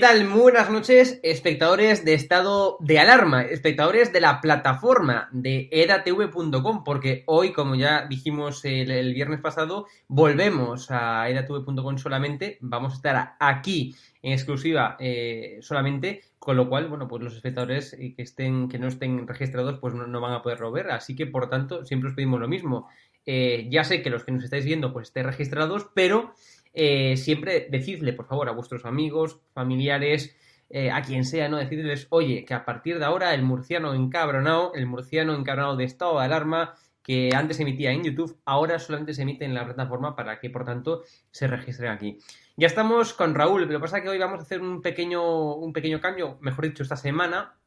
Tal? Muy buenas noches, espectadores de estado de alarma, espectadores de la plataforma de edatv.com, porque hoy, como ya dijimos el, viernes pasado, volvemos a edatv.com solamente, vamos a estar aquí en exclusiva eh, solamente, con lo cual, bueno, pues los espectadores eh, que estén, que no estén registrados, pues no, van a poderlo ver, así que por tanto, siempre os pedimos lo mismo. Eh, ya sé que los que nos estáis viendo, pues estéis registrados, pero eh, siempre decidle, por favor, a vuestros amigos, familiares, eh, a quien sea, ¿no? Decidles, oye, que a partir de ahora el murciano encabronado, el murciano encabronado de estado de alarma, que antes se emitía en YouTube, ahora solamente se emite en la plataforma para que, por tanto, se registren aquí. Ya estamos con Raúl, pero pasa que hoy vamos a hacer un pequeño, un pequeño cambio, mejor dicho, esta semana,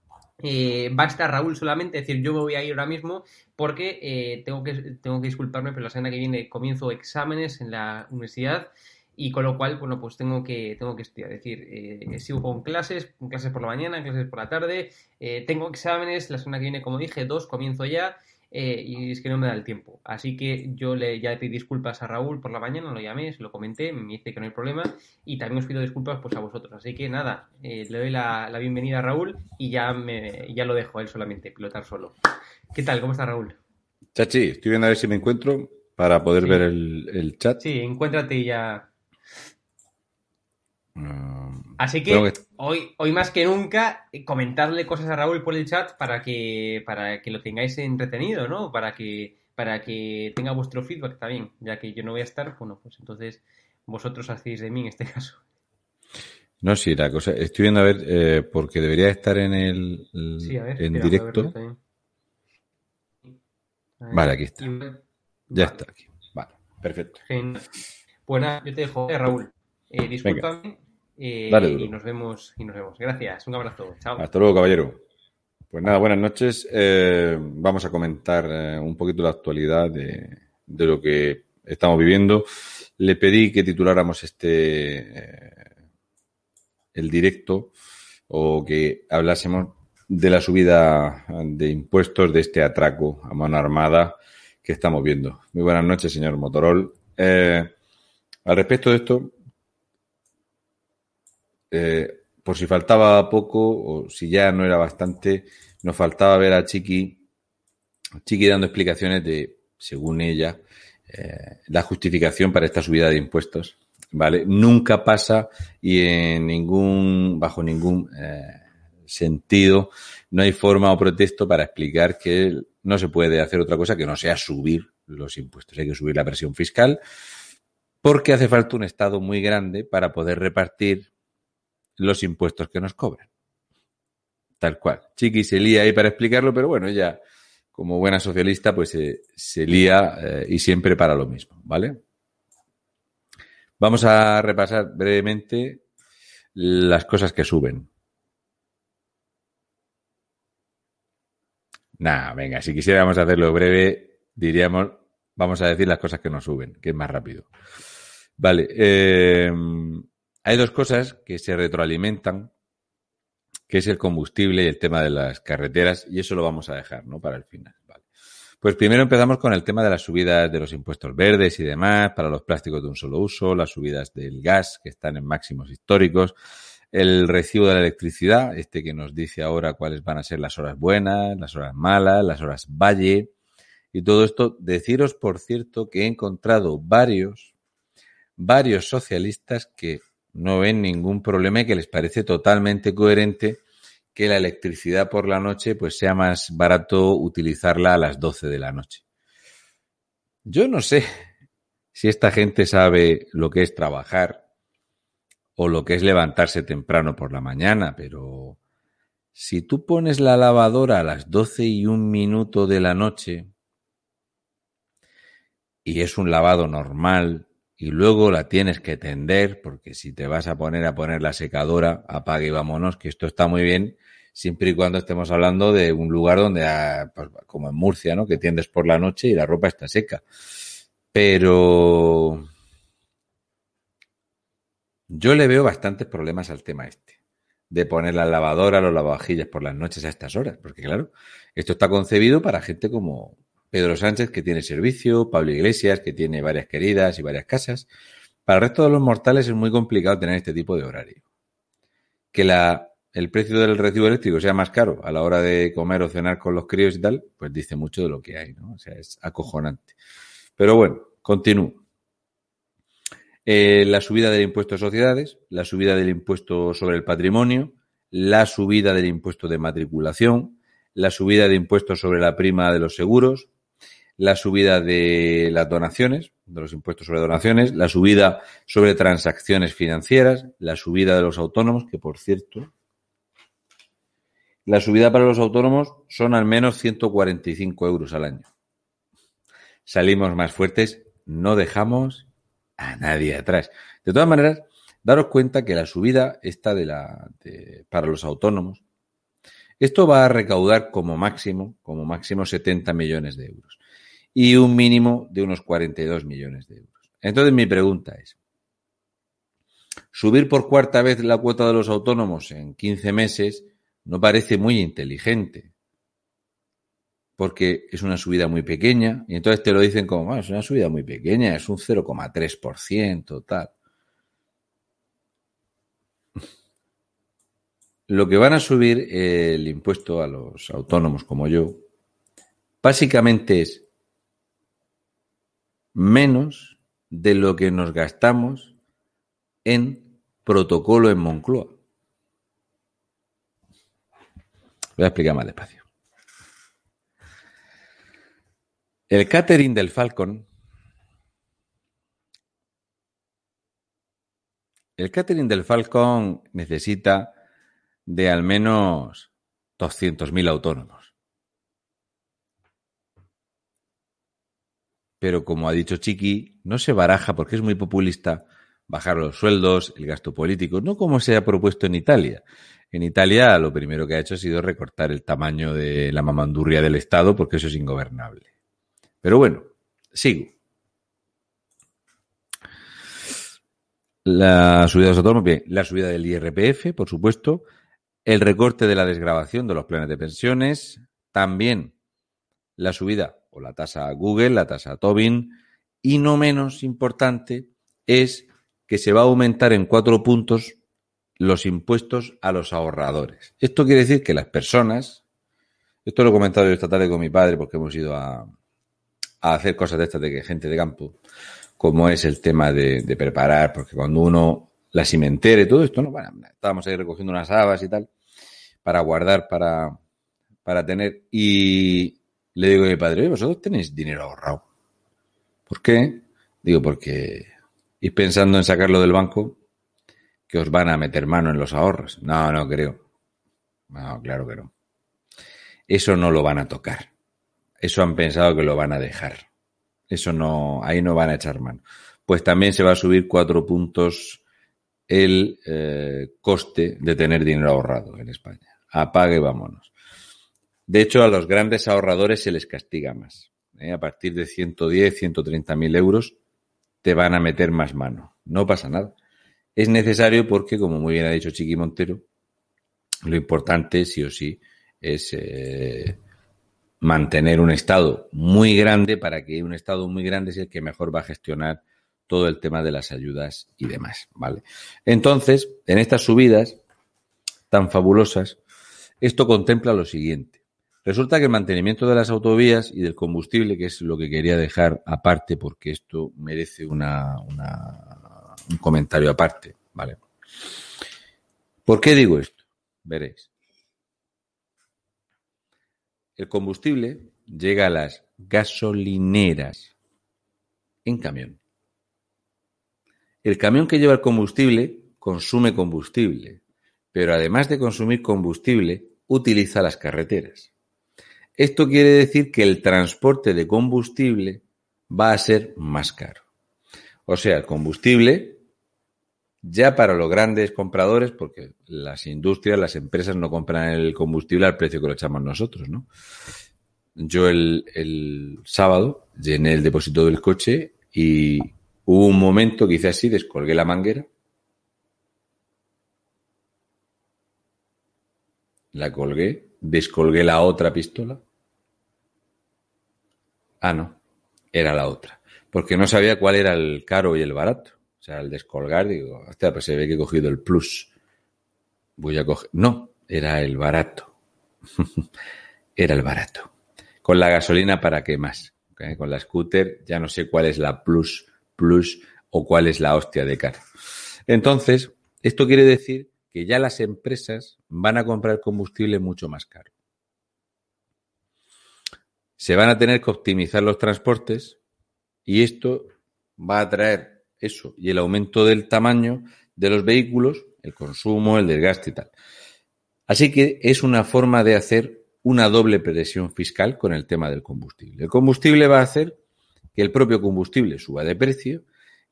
eh, va a estar Raúl solamente, es decir, yo me voy a ir ahora mismo porque eh, tengo, que, tengo que disculparme, pero la semana que viene comienzo exámenes en la universidad y con lo cual, bueno, pues tengo que, tengo que estudiar, es decir, eh, sigo con clases, clases por la mañana, clases por la tarde, eh, tengo exámenes, la semana que viene, como dije, dos, comienzo ya, eh, y es que no me da el tiempo. Así que yo le ya le pedí disculpas a Raúl por la mañana, lo llamé, se lo comenté, me dice que no hay problema, y también os pido disculpas pues a vosotros. Así que nada, eh, le doy la, la bienvenida a Raúl y ya, me, ya lo dejo a él solamente, pilotar solo. ¿Qué tal? ¿Cómo está Raúl? Chachi, estoy viendo a ver si me encuentro para poder Sí. ver el, el chat. Sí, encuéntrate y ya. Mm, Así que, hoy, hoy más que nunca, eh, comentarle cosas a Raúl por el chat para que, para que lo tengáis entretenido, ¿no? Para que, para que tenga vuestro feedback también, ya que yo no voy a estar, bueno, pues entonces vosotros hacéis de mí en este caso. No, sí, la cosa. Estoy viendo a ver, eh, porque debería estar en el el- Sí, a ver, en espera, directo. Vale, aquí está. Ya está aquí. Vale, perfecto. genial. Pues yo te dejo, eh, Raúl. Eh, discúlpame eh, Dale y nos vemos y nos vemos. Gracias, un abrazo. Chao. Hasta luego, caballero. Pues nada, buenas noches. Eh, vamos a comentar eh, un poquito la actualidad de, de lo que estamos viviendo. Le pedí que tituláramos este el directo o que hablásemos de la subida de impuestos de este atraco a mano armada que estamos viendo. Muy buenas noches, señor Motorol. Al respecto de esto, eh, por si faltaba poco o si ya no era bastante, nos faltaba ver a Chiqui, Chiqui dando explicaciones de, según ella, eh, la justificación para esta subida de impuestos. ¿Vale? Nunca pasa y en ningún, bajo ningún, eh, sentido, no hay forma o pretexto para explicar que no se puede hacer otra cosa que no sea subir los impuestos. Hay que subir la presión fiscal porque hace falta un Estado muy grande para poder repartir los impuestos que nos cobran. Tal cual. Chiqui se lía ahí para explicarlo, pero bueno, ella, como buena socialista, pues se, se lía eh, y siempre para lo mismo, ¿vale? Vamos a repasar brevemente las cosas que suben. Nah, venga, si quisiéramos hacerlo breve, diríamos, vamos a decir las cosas que nos suben, que es más rápido. Vale, eh, hay dos cosas que se retroalimentan, que es el combustible y el tema de las carreteras, y eso lo vamos a dejar, ¿no? Para el final. Vale. Pues primero empezamos con el tema de las subidas de los impuestos verdes y demás, para los plásticos de un solo uso, las subidas del gas, que están en máximos históricos, el recibo de la electricidad, este que nos dice ahora cuáles van a ser las horas buenas, las horas malas, las horas valle, y todo esto. Deciros, por cierto, que he encontrado varios, varios socialistas que no ven ningún problema y que les parece totalmente coherente que la electricidad por la noche pues sea más barato utilizarla a las 12 de la noche. Yo no sé si esta gente sabe lo que es trabajar o lo que es levantarse temprano por la mañana, pero si tú pones la lavadora a las 12 y un minuto de la noche y es un lavado normal y luego la tienes que tender, porque si te vas a poner a poner la secadora, apague y vámonos, que esto está muy bien, siempre y cuando estemos hablando de un lugar donde, pues, como en Murcia, ¿no? Que tiendes por la noche y la ropa está seca. Pero yo le veo bastantes problemas al tema este, de poner la lavadora, los lavavajillas por las noches a estas horas, porque claro, esto está concebido para gente como, Pedro Sánchez, que tiene servicio, Pablo Iglesias, que tiene varias queridas y varias casas. Para el resto de los mortales es muy complicado tener este tipo de horario. Que el precio del recibo eléctrico sea más caro a la hora de comer o cenar con los críos y tal, pues dice mucho de lo que hay, ¿no? O sea, es acojonante. Pero bueno, continúo. Eh, la subida del impuesto a sociedades, la subida del impuesto sobre el patrimonio, la subida del impuesto de matriculación, la subida de impuestos sobre la prima de los seguros, la subida de las donaciones, de los impuestos sobre donaciones, la subida sobre transacciones financieras, la subida de los autónomos, que por cierto, la subida para los autónomos son al menos 145 euros al año. Salimos más fuertes, no dejamos a nadie atrás. De todas maneras, daros cuenta que la subida esta de la de, para los autónomos, esto va a recaudar como máximo, como máximo 70 millones de euros y un mínimo de unos 42 millones de euros. Entonces mi pregunta es, subir por cuarta vez la cuota de los autónomos en 15 meses no parece muy inteligente, porque es una subida muy pequeña, y entonces te lo dicen como, es una subida muy pequeña, es un 0,3%, tal. Lo que van a subir el impuesto a los autónomos como yo, básicamente es menos de lo que nos gastamos en protocolo en Moncloa. Voy a explicar más despacio. El catering del Falcon. El catering del Falcon necesita de al menos 200.000 autónomos. Pero como ha dicho Chiqui, no se baraja porque es muy populista bajar los sueldos, el gasto político, no como se ha propuesto en Italia. En Italia lo primero que ha hecho ha sido recortar el tamaño de la mamandurria del Estado porque eso es ingobernable. Pero bueno, sigo. La subida de los autónomos, bien, la subida del IRPF, por supuesto, el recorte de la desgrabación de los planes de pensiones, también la subida o la tasa Google, la tasa Tobin, y no menos importante es que se va a aumentar en cuatro puntos los impuestos a los ahorradores. Esto quiere decir que las personas, esto lo he comentado yo esta tarde con mi padre porque hemos ido a, hacer cosas de estas de gente de campo, como es el tema de, de preparar, porque cuando uno la cimentera y todo esto, no, bueno, estábamos ahí recogiendo unas habas y tal, para guardar, para, para tener. Y le digo a mi padre, "Oye, vosotros tenéis dinero ahorrado. ¿Por qué? Digo, porque ir pensando en sacarlo del banco, que os van a meter mano en los ahorros. No, no creo. No, claro que no. Eso no lo van a tocar. Eso han pensado que lo van a dejar. Eso no, ahí no van a echar mano. Pues también se va a subir cuatro puntos el eh, coste de tener dinero ahorrado en España. Apague, vámonos. De hecho, a los grandes ahorradores se les castiga más. ¿eh? A partir de 110, 130 mil euros te van a meter más mano. No pasa nada. Es necesario porque, como muy bien ha dicho Chiqui Montero, lo importante, sí o sí, es eh, mantener un Estado muy grande para que un Estado muy grande es el que mejor va a gestionar todo el tema de las ayudas y demás, ¿vale? Entonces, en estas subidas tan fabulosas, esto contempla lo siguiente. Resulta que el mantenimiento de las autovías y del combustible, que es lo que quería dejar aparte, porque esto merece una, un comentario aparte, ¿vale? ¿Por qué digo esto? Veréis. El combustible llega a las gasolineras en camión. El camión que lleva el combustible consume combustible, pero además de consumir combustible, utiliza las carreteras. Esto quiere decir que el transporte de combustible va a ser más caro. O sea, el combustible, ya para los grandes compradores, porque las industrias, las empresas no compran el combustible al precio que lo echamos nosotros, ¿no? Yo el, el sábado llené el depósito del coche y hubo un momento que hice así, descolgué la manguera, la colgué, descolgué la otra pistola. Ah, no, era la otra. Porque no sabía cuál era el caro y el barato. O sea, al descolgar, digo, hostia, pues se ve que he cogido el plus. Voy a coger. No, era el barato. era el barato. Con la gasolina, ¿para qué más? ¿Ok? Con la scooter, ya no sé cuál es la plus, plus o cuál es la hostia de cara. Entonces, esto quiere decir que ya las empresas van a comprar combustible mucho más caro. Se van a tener que optimizar los transportes y esto va a traer eso y el aumento del tamaño de los vehículos, el consumo, el desgaste y tal. Así que es una forma de hacer una doble presión fiscal con el tema del combustible. El combustible va a hacer que el propio combustible suba de precio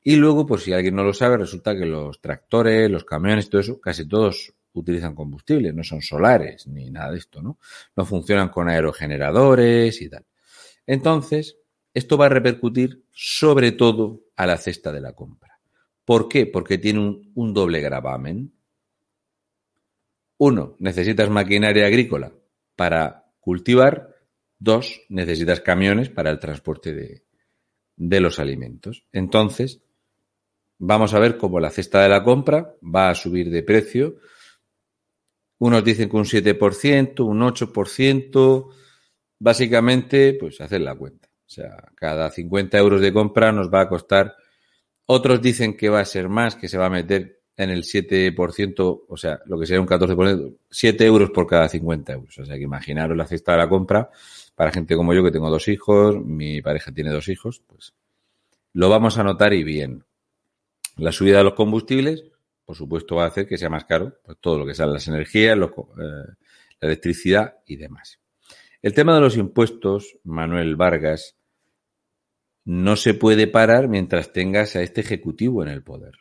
y luego, por si alguien no lo sabe, resulta que los tractores, los camiones, todo eso, casi todos utilizan combustible, no son solares ni nada de esto, ¿no? No funcionan con aerogeneradores y tal. Entonces, esto va a repercutir sobre todo a la cesta de la compra. ¿Por qué? Porque tiene un, un doble gravamen. Uno, necesitas maquinaria agrícola para cultivar. Dos, necesitas camiones para el transporte de, de los alimentos. Entonces, vamos a ver cómo la cesta de la compra va a subir de precio. Unos dicen que un 7%, un 8%. Básicamente, pues hacer la cuenta. O sea, cada 50 euros de compra nos va a costar. Otros dicen que va a ser más, que se va a meter en el 7%, o sea, lo que sería un 14%, 7 euros por cada 50 euros. O sea, que imaginaros la cesta de la compra para gente como yo que tengo dos hijos, mi pareja tiene dos hijos, pues lo vamos a notar y bien. La subida de los combustibles, por supuesto, va a hacer que sea más caro pues, todo lo que sean las energías, eh, la electricidad y demás. El tema de los impuestos, Manuel Vargas, no se puede parar mientras tengas a este ejecutivo en el poder.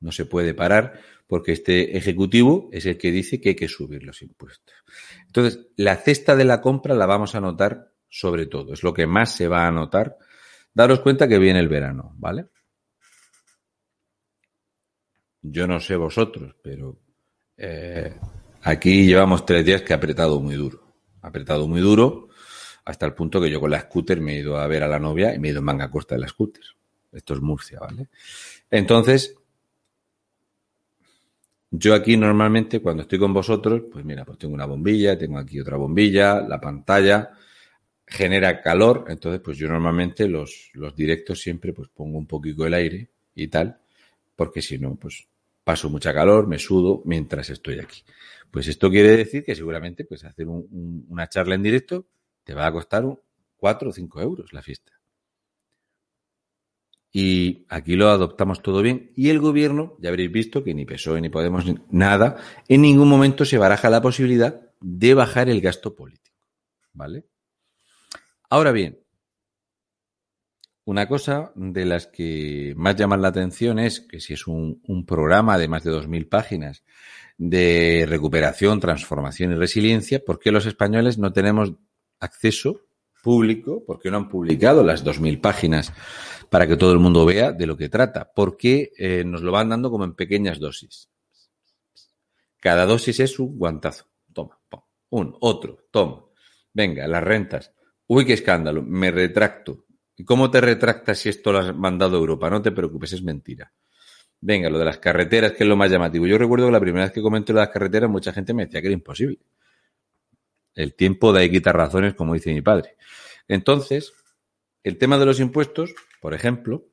No se puede parar porque este ejecutivo es el que dice que hay que subir los impuestos. Entonces, la cesta de la compra la vamos a notar sobre todo, es lo que más se va a notar. Daros cuenta que viene el verano, ¿vale? Yo no sé vosotros, pero eh, aquí llevamos tres días que ha apretado muy duro. Apretado muy duro hasta el punto que yo con la scooter me he ido a ver a la novia y me he ido en manga corta de la scooter. Esto es Murcia, ¿vale? Entonces, yo aquí normalmente cuando estoy con vosotros, pues mira, pues tengo una bombilla, tengo aquí otra bombilla, la pantalla genera calor, entonces pues yo normalmente los, los directos siempre pues pongo un poquito el aire y tal, porque si no, pues paso mucha calor, me sudo mientras estoy aquí. Pues esto quiere decir que seguramente pues hacer un- un- una charla en directo te va a costar un- 4 o 5 euros la fiesta. Y aquí lo adoptamos todo bien. Y el gobierno, ya habréis visto que ni PSOE ni Podemos ni nada, en ningún momento se baraja la posibilidad de bajar el gasto político. ¿Vale? Ahora bien, una cosa de las que más llaman la atención es que si es un, programa de más de 2.000 páginas de recuperación, transformación y resiliencia, ¿por qué los españoles no tenemos acceso público? ¿Por qué no han publicado las 2.000 páginas para que todo el mundo vea de lo que trata? ¿Por qué eh, nos lo van dando como en pequeñas dosis? Cada dosis es un guantazo. Toma, pum, un, otro, toma. Venga, las rentas. Uy, qué escándalo. Me retracto. ¿Y cómo te retractas si esto lo has mandado a Europa? No te preocupes, es mentira. Venga, lo de las carreteras, que es lo más llamativo. Yo recuerdo que la primera vez que comenté lo de las carreteras, mucha gente me decía que era imposible. El tiempo da y quita razones, como dice mi padre. Entonces, el tema de los impuestos, por ejemplo,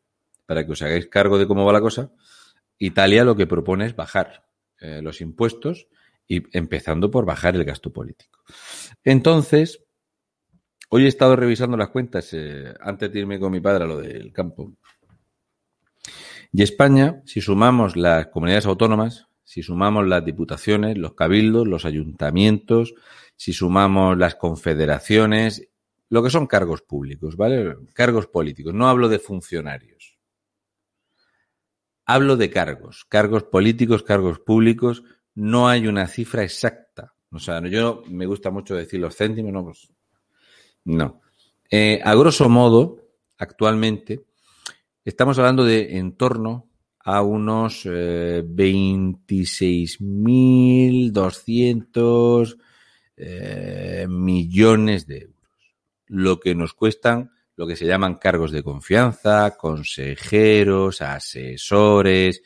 para que os hagáis cargo de cómo va la cosa, Italia lo que propone es bajar eh, los impuestos y empezando por bajar el gasto político. Entonces, hoy he estado revisando las cuentas eh, antes de irme con mi padre a lo del campo. Y España, si sumamos las comunidades autónomas, si sumamos las diputaciones, los cabildos, los ayuntamientos, si sumamos las confederaciones, lo que son cargos públicos, ¿vale? Cargos políticos. No hablo de funcionarios. Hablo de cargos, cargos políticos, cargos públicos. No hay una cifra exacta. O sea, yo me gusta mucho decir los céntimos, no, pues, no. Eh, a grosso modo, actualmente, estamos hablando de en torno a unos eh, 26.200 eh, millones de euros. Lo que nos cuestan lo que se llaman cargos de confianza, consejeros, asesores,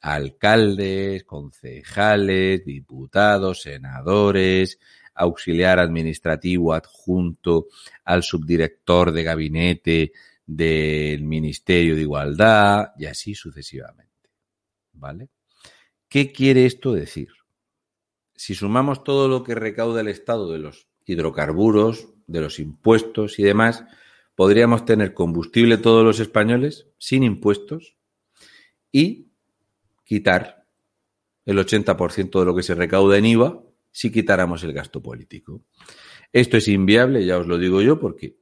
alcaldes, concejales, diputados, senadores, auxiliar administrativo adjunto al subdirector de gabinete del Ministerio de Igualdad y así sucesivamente. ¿Vale? ¿Qué quiere esto decir? Si sumamos todo lo que recauda el Estado de los hidrocarburos, de los impuestos y demás, podríamos tener combustible todos los españoles sin impuestos y quitar el 80% de lo que se recauda en IVA si quitáramos el gasto político. Esto es inviable, ya os lo digo yo, porque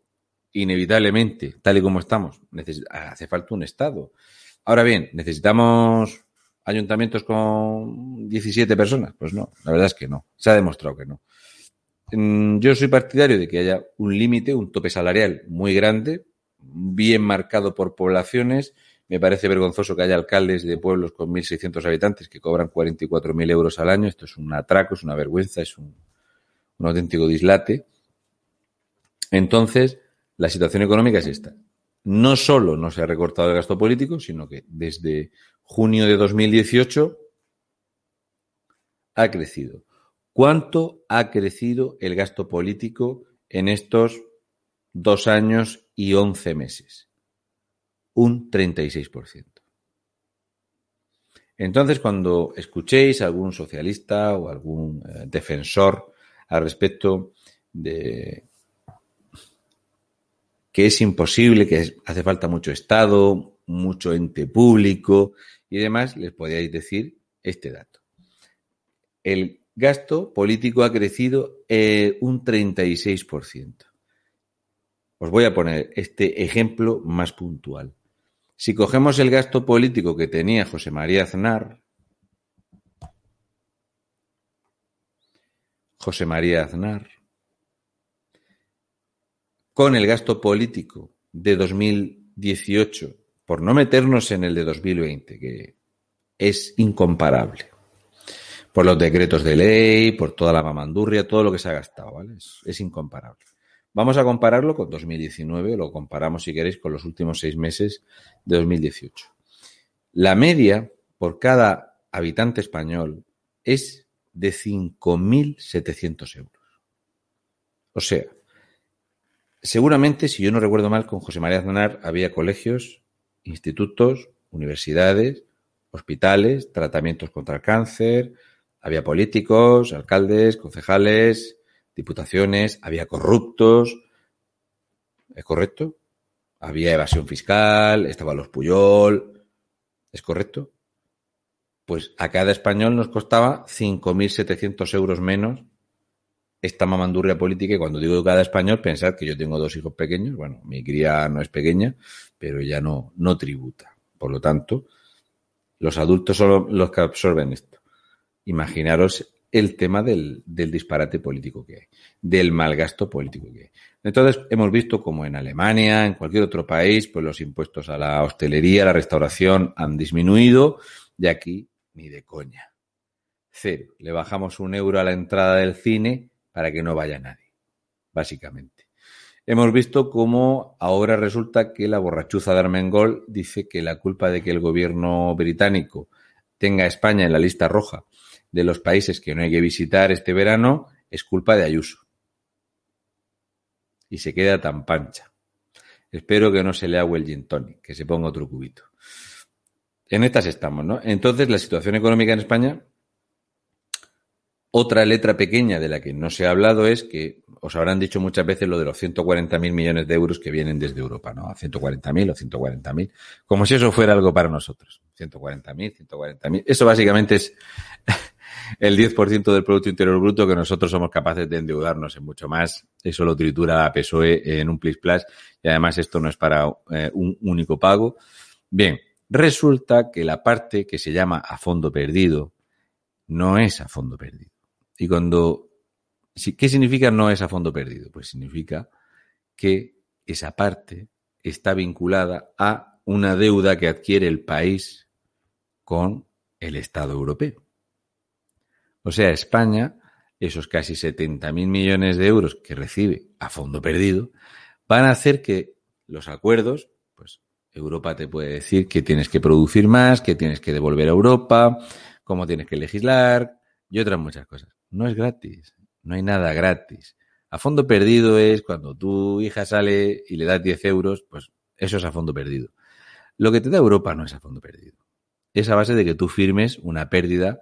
inevitablemente, tal y como estamos, hace falta un Estado. Ahora bien, ¿necesitamos ayuntamientos con 17 personas? Pues no, la verdad es que no. Se ha demostrado que no. Yo soy partidario de que haya un límite, un tope salarial muy grande, bien marcado por poblaciones. Me parece vergonzoso que haya alcaldes de pueblos con 1.600 habitantes que cobran 44.000 euros al año. Esto es un atraco, es una vergüenza, es un, un auténtico dislate. Entonces, la situación económica es esta. No solo no se ha recortado el gasto político, sino que desde junio de 2018 ha crecido. ¿Cuánto ha crecido el gasto político en estos dos años y once meses? Un 36%. Entonces, cuando escuchéis a algún socialista o algún eh, defensor al respecto de que es imposible, que hace falta mucho Estado, mucho ente público y demás, les podríais decir este dato. El gasto político ha crecido eh, un 36%. Os voy a poner este ejemplo más puntual. Si cogemos el gasto político que tenía José María Aznar, José María Aznar, con el gasto político de 2018, por no meternos en el de 2020, que es incomparable por los decretos de ley, por toda la mamandurria, todo lo que se ha gastado, ¿vale? Es, es, incomparable. Vamos a compararlo con 2019, lo comparamos si queréis con los últimos seis meses de 2018. La media por cada habitante español es de 5.700 euros. O sea, seguramente, si yo no recuerdo mal, con José María Aznar había colegios, institutos, universidades hospitales, tratamientos contra el cáncer, había políticos, alcaldes, concejales, diputaciones, había corruptos. ¿Es correcto? Había evasión fiscal, estaban los Puyol. ¿Es correcto? Pues a cada español nos costaba 5.700 euros menos esta mamandurria política. Y cuando digo cada español, pensad que yo tengo dos hijos pequeños. Bueno, mi cría no es pequeña, pero ya no, no tributa. Por lo tanto, los adultos son los que absorben esto. Imaginaros el tema del, disparate político que hay, del malgasto político que hay. Entonces, hemos visto como en Alemania, en cualquier otro país, pues los impuestos a la hostelería, a la restauración han disminuido y aquí ni de coña. Cero. Le bajamos un euro a la entrada del cine para que no vaya nadie, básicamente. Hemos visto cómo ahora resulta que la borrachuza de Armengol dice que la culpa de que el gobierno británico tenga a España en la lista roja de los países que no hay que visitar este verano es culpa de Ayuso. Y se queda tan pancha. Espero que no se le haga el que se ponga otro cubito. En estas estamos, ¿no? Entonces, la situación económica en España, otra letra pequeña de la que no se ha hablado es que os habrán dicho muchas veces lo de los 140.000 millones de euros que vienen desde Europa, ¿no? 140.000 o 140.000, como si eso fuera algo para nosotros. 140.000, 140.000. Eso básicamente es el 10% del Producto Interior Bruto que nosotros somos capaces de endeudarnos en mucho más. Eso lo tritura la PSOE en un plis plus y además esto no es para eh, un único pago. Bien, resulta que la parte que se llama a fondo perdido no es a fondo perdido. Y cuando, ¿qué significa no es a fondo perdido? Pues significa que esa parte está vinculada a una deuda que adquiere el país con el Estado europeo. O sea, España, esos casi 70.000 millones de euros que recibe a fondo perdido, van a hacer que los acuerdos, pues Europa te puede decir que tienes que producir más, que tienes que devolver a Europa, cómo tienes que legislar y otras muchas cosas. No es gratis, no hay nada gratis. A fondo perdido es cuando tu hija sale y le das 10 euros, pues eso es a fondo perdido. Lo que te da Europa no es a fondo perdido. Es a base de que tú firmes una pérdida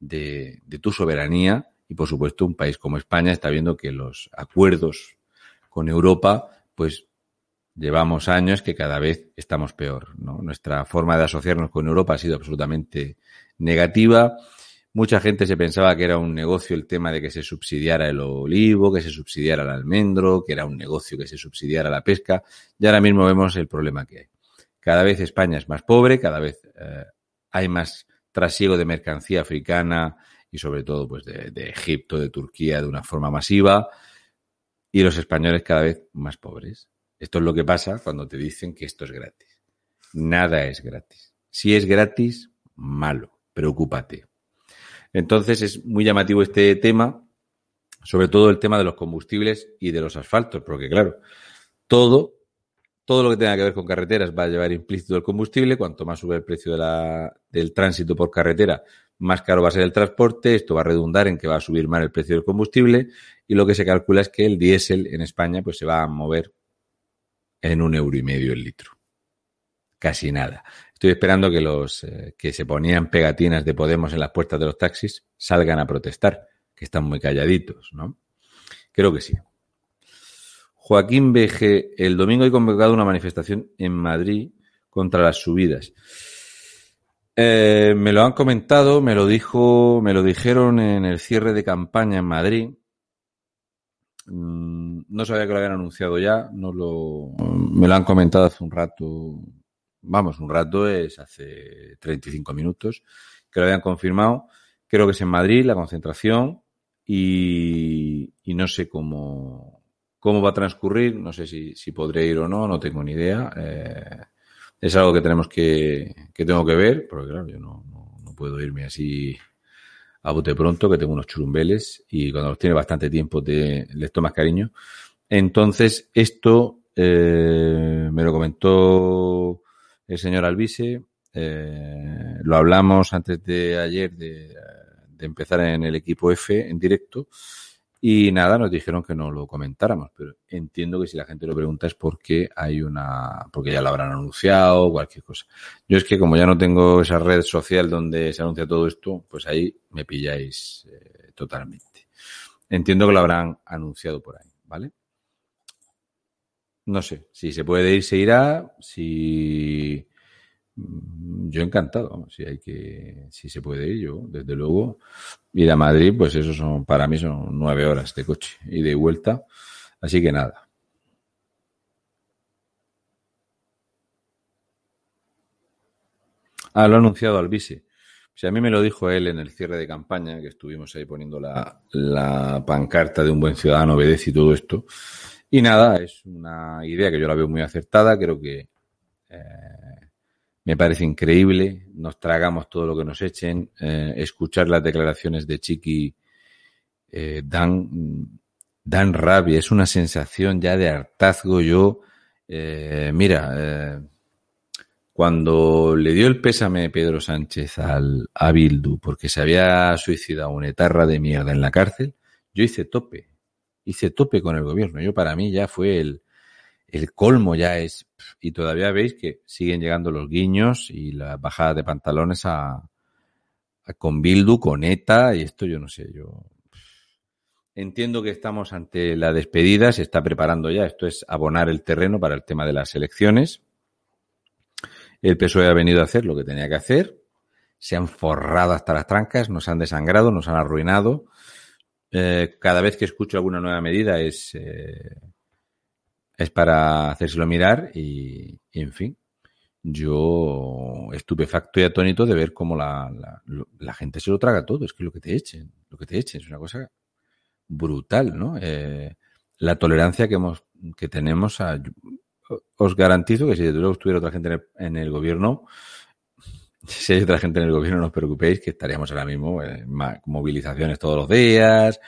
de, de tu soberanía y, por supuesto, un país como España está viendo que los acuerdos con Europa, pues llevamos años que cada vez estamos peor. ¿no? Nuestra forma de asociarnos con Europa ha sido absolutamente negativa. Mucha gente se pensaba que era un negocio el tema de que se subsidiara el olivo, que se subsidiara el almendro, que era un negocio que se subsidiara la pesca. Y ahora mismo vemos el problema que hay. Cada vez España es más pobre, cada vez eh, hay más trasiego de mercancía africana y sobre todo pues de, de, Egipto, de Turquía de una forma masiva y los españoles cada vez más pobres. Esto es lo que pasa cuando te dicen que esto es gratis. Nada es gratis. Si es gratis, malo. Preocúpate. Entonces es muy llamativo este tema, sobre todo el tema de los combustibles y de los asfaltos, porque claro, todo todo lo que tenga que ver con carreteras va a llevar implícito el combustible. Cuanto más sube el precio del tránsito por carretera, más caro va a ser el transporte. Esto va a redundar en que va a subir más el precio del combustible. Y lo que se calcula es que el diésel en España pues, se va a mover en un euro y medio el litro. Casi nada. Estoy esperando que los eh, que se ponían pegatinas de Podemos en las puertas de los taxis salgan a protestar, que están muy calladitos, ¿no? Creo que sí. Joaquín BG, el domingo he convocado una manifestación en Madrid contra las subidas. Eh, me lo han comentado, me lo dijo, me lo dijeron en el cierre de campaña en Madrid. Mm, no sabía que lo habían anunciado ya, no lo, me lo han comentado hace un rato. Vamos, un rato es hace 35 minutos que lo habían confirmado. Creo que es en Madrid la concentración y, y no sé cómo, ¿Cómo va a transcurrir? No sé si, si podré ir o no, no tengo ni idea. Eh, es algo que tenemos que, que tengo que ver, porque claro, yo no, no, puedo irme así a bote pronto, que tengo unos churumbeles y cuando los tiene bastante tiempo te, les tomas cariño. Entonces, esto eh, me lo comentó el señor Alvise, eh, lo hablamos antes de ayer de, de empezar en el equipo F en directo Y nada, nos dijeron que no lo comentáramos, pero entiendo que si la gente lo pregunta es porque hay una, porque ya lo habrán anunciado cualquier cosa. Yo es que como ya no tengo esa red social donde se anuncia todo esto, pues ahí me pilláis eh, totalmente. Entiendo que lo habrán anunciado por ahí, ¿vale? No sé, si se puede ir, se irá, si yo encantado, si hay que, si se puede ir, yo, desde luego, ir a Madrid, pues eso son, para mí son nueve horas de coche y de vuelta, así que nada. Ah, lo ha anunciado Alvise. Si a mí me lo dijo él en el cierre de campaña, que estuvimos ahí poniendo la, la pancarta de un buen ciudadano obedece y todo esto. Y nada, es una idea que yo la veo muy acertada, creo que eh, me parece increíble, nos tragamos todo lo que nos echen, eh, escuchar las declaraciones de Chiqui eh, dan, dan rabia, es una sensación ya de hartazgo. Yo, eh, mira, cuando le dio el pésame Pedro Sánchez al, a Bildu porque se había suicidado una etarra de mierda en la cárcel, yo hice tope, hice tope con el gobierno. Yo para mí ya fue el, el colmo ya es, y todavía veis que siguen llegando los guiños y las bajadas de pantalones a, con Bildu, con ETA, y esto yo no sé, yo entiendo que estamos ante la despedida, se está preparando ya, esto es abonar el terreno para el tema de las elecciones. El PSOE ha venido a hacer lo que tenía que hacer, se han forrado hasta las trancas, nos han desangrado, nos han arruinado. Eh, cada vez que escucho alguna nueva medida es eh, es para hacérselo mirar y, en fin, yo estupefacto y atónito de ver cómo la, la, la, gente se lo traga todo. Es que lo que te echen, lo que te echen es una cosa brutal, ¿no? Eh, la tolerancia que hemos, que tenemos a, os garantizo que si de luego estuviera otra gente en el, en el, gobierno, si hay otra gente en el gobierno, no os preocupéis, que estaríamos ahora mismo en movilizaciones todos los días,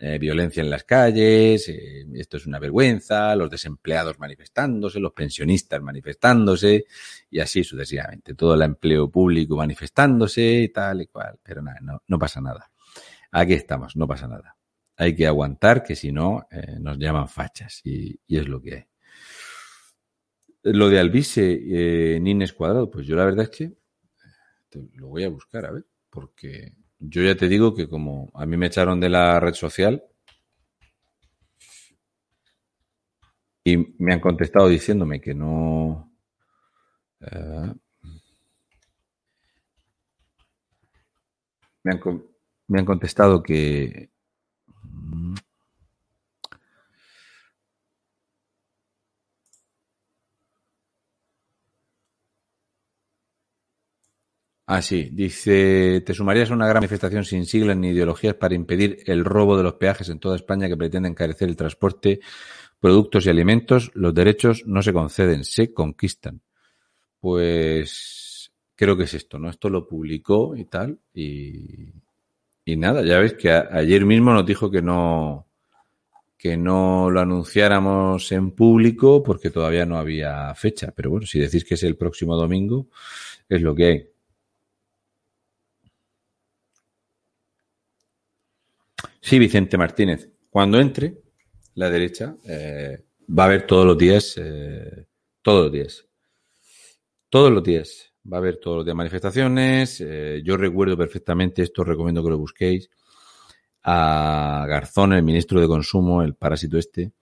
eh, violencia en las calles, eh, esto es una vergüenza, los desempleados manifestándose, los pensionistas manifestándose y así sucesivamente. Todo el empleo público manifestándose y tal y cual. Pero nada, no, pasa nada. Aquí estamos, no pasa nada. Hay que aguantar que si no eh, nos llaman fachas y, es lo que hay. Lo de Albise, Nines Cuadrado, pues yo la verdad es que lo voy a buscar, a ver, porque yo ya te digo que como a mí me echaron de la red social y me han contestado diciéndome que no... Han, me han contestado que... Ah, sí. Dice, ¿te sumarías a una gran manifestación sin siglas ni ideologías para impedir el robo de los peajes en toda España que pretende encarecer el transporte, productos y alimentos? Los derechos no se conceden, se conquistan. Pues creo que es esto, ¿no? Esto lo publicó y tal. Y, y nada, ya ves que a, ayer mismo nos dijo que no, que no lo anunciáramos en público porque todavía no había fecha. Pero bueno, si decís que es el próximo domingo, es lo que hay. Sí, Vicente Martínez. Cuando entre la derecha, eh, va a haber todos los días, eh, todos los días, todos los días, va a haber todos los días manifestaciones. Eh, yo recuerdo perfectamente, esto recomiendo que lo busquéis, a Garzón, el ministro de Consumo, el parásito este,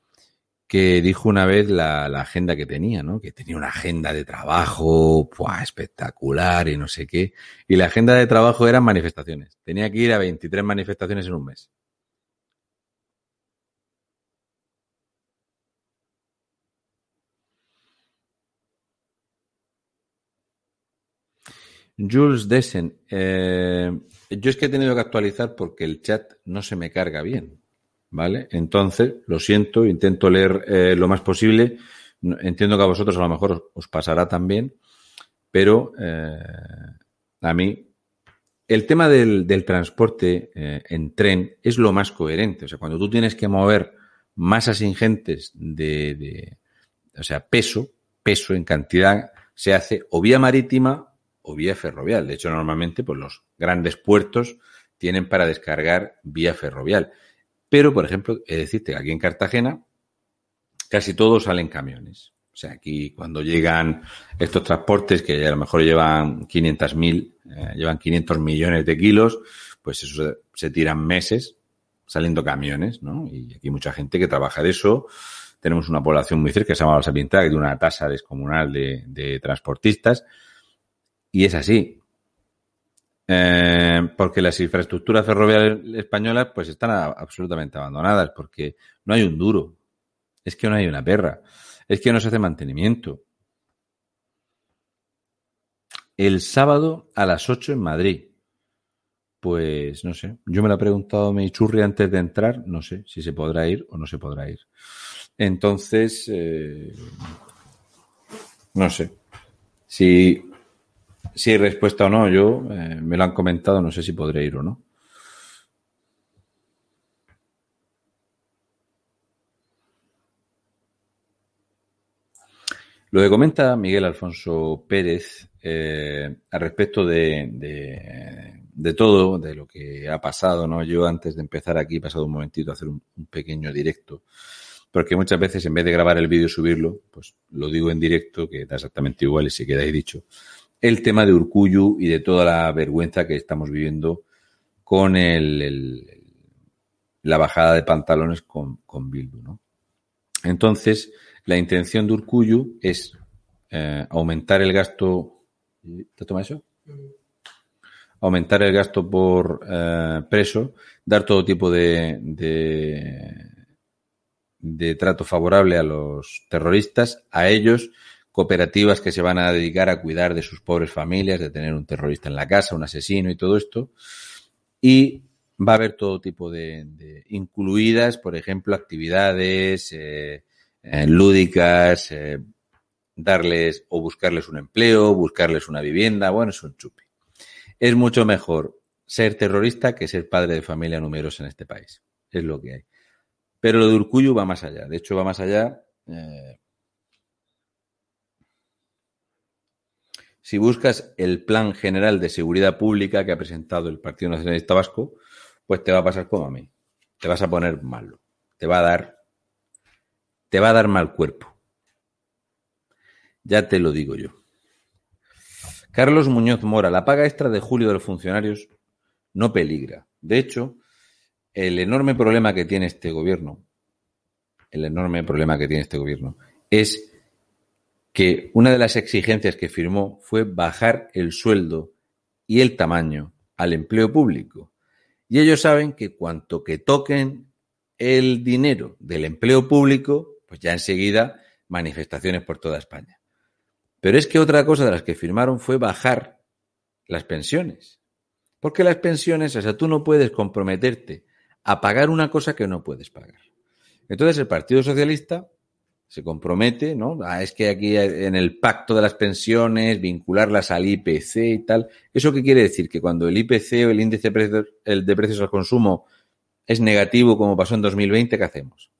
que dijo una vez la, agenda que tenía, ¿no? Que tenía una agenda de trabajo espectacular y no sé qué. Y la agenda de trabajo eran manifestaciones. Tenía que ir a 23 manifestaciones en un mes. Jules Desen, eh, yo es que he tenido que actualizar porque el chat no se me carga bien, ¿vale? Entonces, lo siento, intento leer eh, lo más posible. Entiendo que a vosotros a lo mejor os pasará también, pero eh, a mí el tema del, del transporte eh, en tren es lo más coherente. O sea, cuando tú tienes que mover masas ingentes de, de o sea, peso, peso en cantidad, se hace o vía marítima o vía ferrovial. De hecho, normalmente, pues los grandes puertos tienen para descargar vía ferrovial. Pero, por ejemplo, de decirte que aquí en Cartagena casi todos salen camiones. O sea, aquí cuando llegan estos transportes que a lo mejor llevan 500.000, eh, llevan 500 millones de kilos, pues eso se, tiran meses saliendo camiones, ¿no? Y aquí mucha gente que trabaja de eso. Tenemos una población muy cerca se llama Pintada, que tiene una tasa descomunal de, de transportistas. Y es así. Eh, porque las infraestructuras ferroviarias españolas pues están a- absolutamente abandonadas porque no hay un duro. Es que no hay una perra. Es que no se hace mantenimiento. El sábado a las 8 en Madrid. Pues no sé. Yo me lo ha preguntado mi churri antes de entrar. No sé si se podrá ir o no se podrá ir. Entonces, eh, no sé. Si, si hay respuesta o no, yo eh, me lo han comentado, no sé si podré ir o no. Lo que comenta Miguel Alfonso Pérez eh, al respecto de, todo, de lo que ha pasado, ¿no? Yo antes de empezar aquí he pasado un momentito a hacer un, pequeño directo, porque muchas veces en vez de grabar el vídeo y subirlo, pues lo digo en directo, que da exactamente igual y se queda dicho, el tema de Urcuyu y de toda la vergüenza que estamos viviendo con el, la bajada de pantalones con, con Bildu, ¿no? Entonces, la intención de Urcuyu es eh, aumentar el gasto. ¿Te toma eso? Aumentar el gasto por eh, preso, dar todo tipo de, de trato favorable a los terroristas, a ellos, cooperativas que se van a dedicar a cuidar de sus pobres familias, de tener un terrorista en la casa, un asesino y todo esto. Y va a haber todo tipo de, incluidas, por ejemplo, actividades eh, eh, lúdicas, eh, darles o buscarles un empleo, buscarles una vivienda, bueno, es un chupi. Es mucho mejor ser terrorista que ser padre de familia numerosa en este país. Es lo que hay. Pero lo de Urcuyu va más allá. De hecho, va más allá. Si buscas el Plan General de Seguridad Pública que ha presentado el Partido Nacionalista Vasco, pues te va a pasar como a mí. Te vas a poner malo. Te va a dar, te va a dar mal cuerpo. Ya te lo digo yo. Carlos Muñoz Mora, la paga extra de julio de los funcionarios no peligra. De hecho, el enorme problema que tiene este gobierno, el enorme problema que tiene este gobierno, es que una de las exigencias que firmó fue bajar el sueldo y el tamaño al empleo público. Y ellos saben que cuanto que toquen el dinero del empleo público, pues ya enseguida manifestaciones por toda España. Pero es que otra cosa de las que firmaron fue bajar las pensiones. Porque las pensiones, o sea, tú no puedes comprometerte a pagar una cosa que no puedes pagar. Entonces el Partido Socialista se compromete, ¿no? Ah, es que aquí en el pacto de las pensiones, vincularlas al IPC y tal. ¿Eso qué quiere decir? Que cuando el IPC o el índice de precios, el de precios al consumo es negativo, como pasó en 2020, ¿qué hacemos?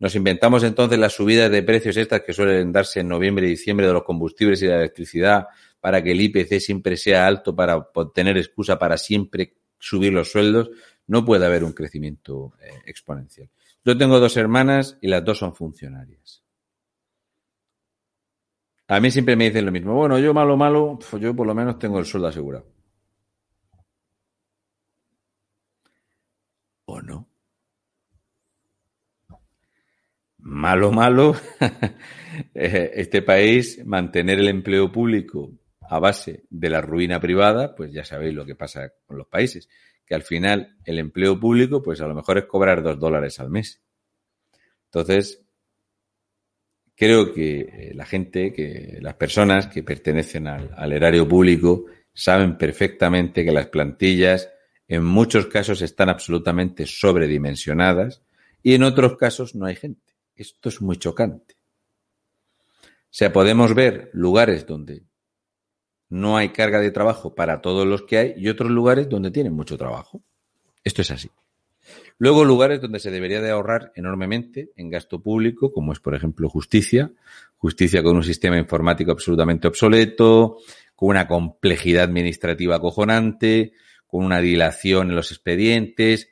Nos inventamos entonces las subidas de precios estas que suelen darse en noviembre y diciembre de los combustibles y de la electricidad para que el IPC siempre sea alto para tener excusa para siempre subir los sueldos. No puede haber un crecimiento eh, exponencial. Yo tengo dos hermanas y las dos son funcionarias. A mí siempre me dicen lo mismo. Bueno, yo malo, malo, yo por lo menos tengo el sueldo asegurado. ¿O no? Malo, malo. este país, mantener el empleo público a base de la ruina privada, pues ya sabéis lo que pasa con los países que al final el empleo público, pues a lo mejor es cobrar dos dólares al mes. Entonces, creo que la gente, que las personas que pertenecen al, al, erario público saben perfectamente que las plantillas en muchos casos están absolutamente sobredimensionadas y en otros casos no hay gente. Esto es muy chocante. O sea, podemos ver lugares donde no hay carga de trabajo para todos los que hay y otros lugares donde tienen mucho trabajo. Esto es así. Luego lugares donde se debería de ahorrar enormemente en gasto público, como es por ejemplo justicia, justicia con un sistema informático absolutamente obsoleto, con una complejidad administrativa acojonante, con una dilación en los expedientes.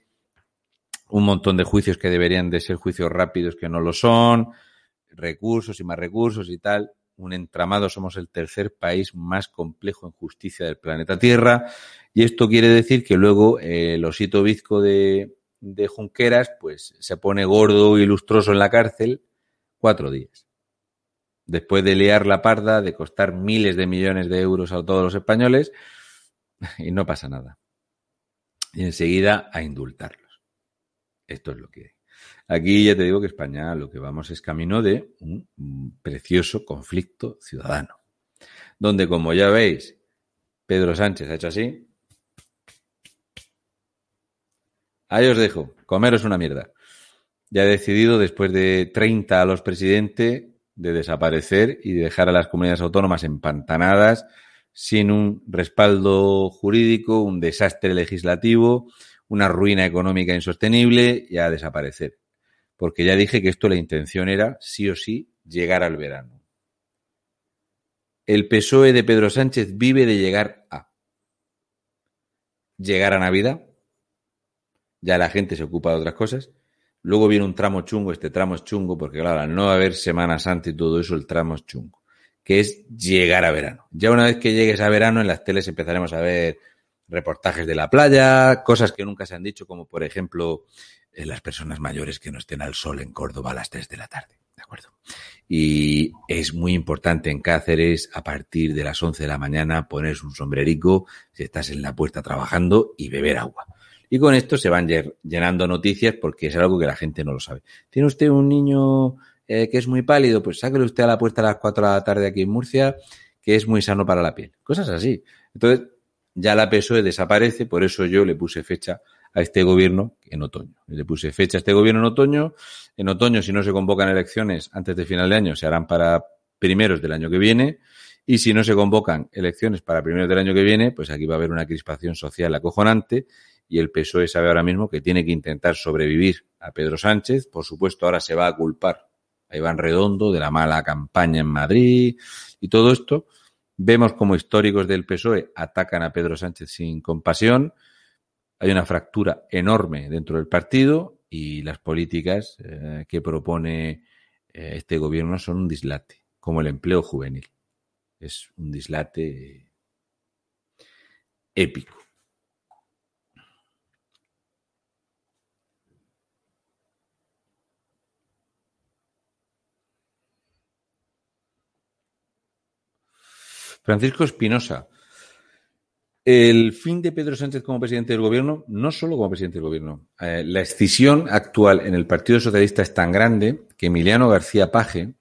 un montón de juicios que deberían de ser juicios rápidos que no lo son, recursos y más recursos y tal. Un entramado, somos el tercer país más complejo en justicia del planeta Tierra. Y esto quiere decir que luego eh, el osito bizco de, de Junqueras, pues se pone gordo y lustroso en la cárcel cuatro días. Después de liar la parda, de costar miles de millones de euros a todos los españoles, y no pasa nada. Y enseguida a indultarlos. Esto es lo que. Aquí ya te digo que España lo que vamos es camino de un precioso conflicto ciudadano, donde como ya veis, Pedro Sánchez ha hecho así. Ahí os dejo, comeros una mierda. Ya ha decidido, después de 30 a los presidentes, de desaparecer y de dejar a las comunidades autónomas empantanadas, sin un respaldo jurídico, un desastre legislativo, una ruina económica insostenible y a desaparecer. Porque ya dije que esto la intención era, sí o sí, llegar al verano. El PSOE de Pedro Sánchez vive de llegar a llegar a Navidad, ya la gente se ocupa de otras cosas, luego viene un tramo chungo, este tramo es chungo, porque claro, al no haber Semana Santa y todo eso, el tramo es chungo, que es llegar a verano. Ya una vez que llegues a verano, en las teles empezaremos a ver reportajes de la playa, cosas que nunca se han dicho, como por ejemplo eh, las personas mayores que no estén al sol en Córdoba a las 3 de la tarde. ¿De acuerdo? Y es muy importante en Cáceres, a partir de las 11 de la mañana, ponerse un sombrerico si estás en la puerta trabajando y beber agua. Y con esto se van llenando noticias porque es algo que la gente no lo sabe. ¿Tiene usted un niño eh, que es muy pálido? Pues sáquelo usted a la puerta a las 4 de la tarde aquí en Murcia, que es muy sano para la piel. Cosas así. Entonces, ya la PSOE desaparece, por eso yo le puse fecha a este gobierno en otoño. Le puse fecha a este gobierno en otoño. En otoño, si no se convocan elecciones antes de final de año, se harán para primeros del año que viene. Y si no se convocan elecciones para primeros del año que viene, pues aquí va a haber una crispación social acojonante y el PSOE sabe ahora mismo que tiene que intentar sobrevivir a Pedro Sánchez. Por supuesto, ahora se va a culpar a Iván Redondo de la mala campaña en Madrid y todo esto. Vemos como históricos del PSOE atacan a Pedro Sánchez sin compasión. Hay una fractura enorme dentro del partido y las políticas eh, que propone eh, este gobierno son un dislate, como el empleo juvenil. Es un dislate épico. Francisco Espinosa. El fin de Pedro Sánchez como presidente del gobierno, no solo como presidente del gobierno, eh, la escisión actual en el Partido Socialista es tan grande que Emiliano García Paje,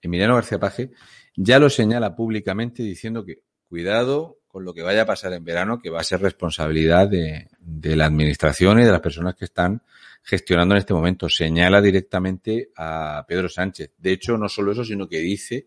Emiliano García Paje, ya lo señala públicamente diciendo que cuidado con lo que vaya a pasar en verano, que va a ser responsabilidad de, de la administración y de las personas que están gestionando en este momento. Señala directamente a Pedro Sánchez. De hecho, no solo eso, sino que dice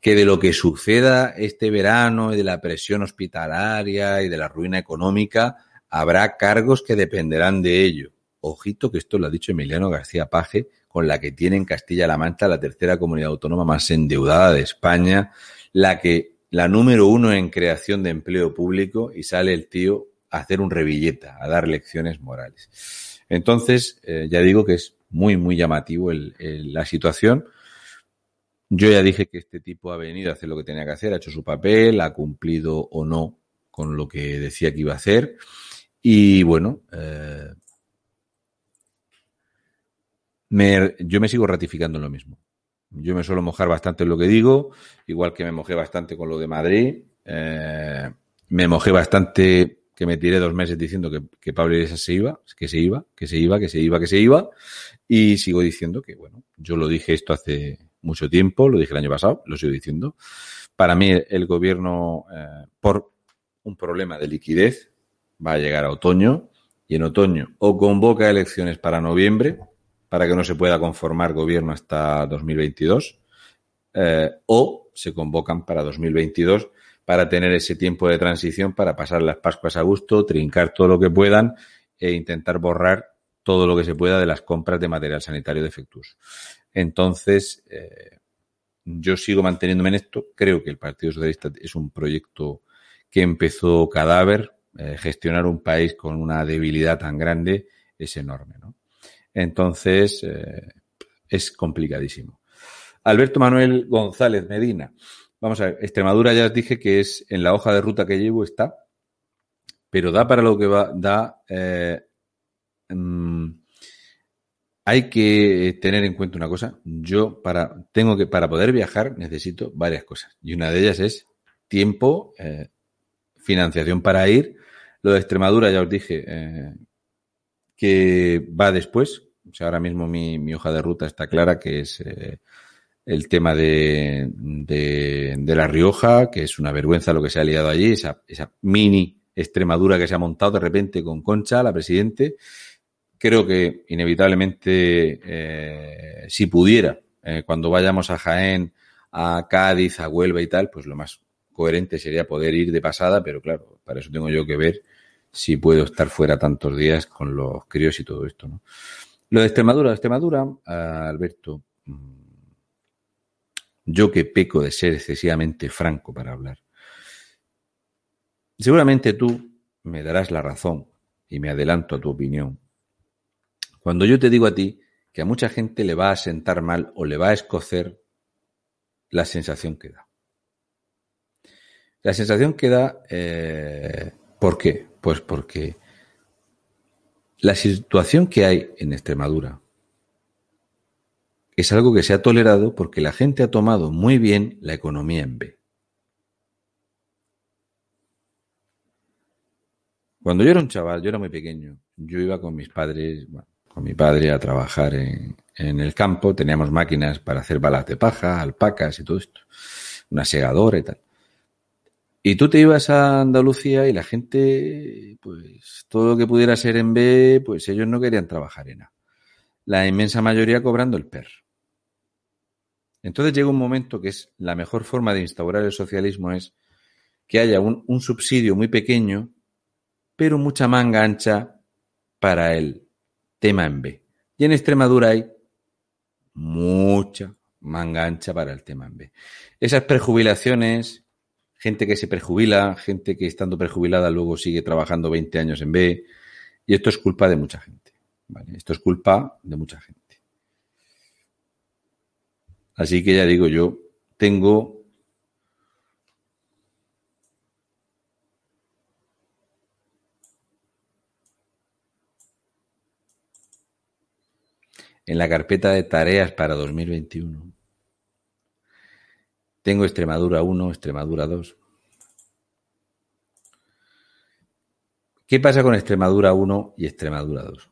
que de lo que suceda este verano y de la presión hospitalaria y de la ruina económica, habrá cargos que dependerán de ello. Ojito que esto lo ha dicho Emiliano García Paje, con la que tiene en Castilla-La Mancha la tercera comunidad autónoma más endeudada de España, la que la número uno en creación de empleo público y sale el tío a hacer un revilleta, a dar lecciones morales. Entonces, eh, ya digo que es muy, muy llamativo la situación. Yo ya dije que este tipo ha venido a hacer lo que tenía que hacer, ha hecho su papel, ha cumplido o no con lo que decía que iba a hacer. Y bueno, eh, me, yo me sigo ratificando en lo mismo. Yo me suelo mojar bastante en lo que digo, igual que me mojé bastante con lo de Madrid. Eh, me mojé bastante que me tiré dos meses diciendo que, Pablo Iglesias se iba, que se iba, que se iba, que se iba, que se iba. Y sigo diciendo que, bueno, yo lo dije esto hace mucho tiempo, lo dije el año pasado, lo sigo diciendo. Para mí el gobierno, eh, por un problema de liquidez, va a llegar a otoño y en otoño o convoca elecciones para noviembre, para que no se pueda conformar gobierno hasta 2022, eh, o se convocan para 2022 para tener ese tiempo de transición para pasar las Pascuas a gusto, trincar todo lo que puedan e intentar borrar todo lo que se pueda de las compras de material sanitario defectuoso. Entonces, eh, yo sigo manteniéndome en esto. Creo que el Partido Socialista es un proyecto que empezó cadáver. Eh, gestionar un país con una debilidad tan grande es enorme, ¿no? Entonces, eh, es complicadísimo. Alberto Manuel González Medina. Vamos a ver, Extremadura ya os dije que es en la hoja de ruta que llevo está, pero da para lo que va, da. mm, hay que tener en cuenta una cosa. Yo para tengo que para poder viajar necesito varias cosas y una de ellas es tiempo, eh, financiación para ir. Lo de Extremadura ya os dije eh, que va después. O sea, ahora mismo mi, mi hoja de ruta está clara, que es eh, el tema de, de, de La Rioja, que es una vergüenza lo que se ha liado allí, esa, esa mini Extremadura que se ha montado de repente con Concha, la presidente. Creo que inevitablemente, eh, si pudiera, eh, cuando vayamos a Jaén, a Cádiz, a Huelva y tal, pues lo más coherente sería poder ir de pasada, pero claro, para eso tengo yo que ver si puedo estar fuera tantos días con los críos y todo esto, ¿no? Lo de Extremadura, Extremadura, ah, Alberto, mm, yo que peco de ser excesivamente franco para hablar. Seguramente tú me darás la razón y me adelanto a tu opinión. Cuando yo te digo a ti que a mucha gente le va a sentar mal o le va a escocer la sensación que da. La sensación que da, eh, ¿por qué? Pues porque la situación que hay en Extremadura es algo que se ha tolerado porque la gente ha tomado muy bien la economía en B. Cuando yo era un chaval, yo era muy pequeño, yo iba con mis padres, con mi padre a trabajar en, en, el campo, teníamos máquinas para hacer balas de paja, alpacas y todo esto, una segadora y tal. Y tú te ibas a Andalucía y la gente, pues todo lo que pudiera ser en B, pues ellos no querían trabajar en A. La inmensa mayoría cobrando el PER. Entonces llega un momento que es la mejor forma de instaurar el socialismo es que haya un, subsidio muy pequeño, pero mucha manga ancha para el tema en B. Y en Extremadura hay mucha manga ancha para el tema en B. Esas prejubilaciones, gente que se prejubila, gente que estando prejubilada luego sigue trabajando 20 años en B, y esto es culpa de mucha gente. Esto es culpa de mucha gente. Así que ya digo, yo tengo en la carpeta de tareas para 2021. Tengo Extremadura 1, Extremadura 2. ¿Qué pasa con Extremadura 1 y Extremadura 2?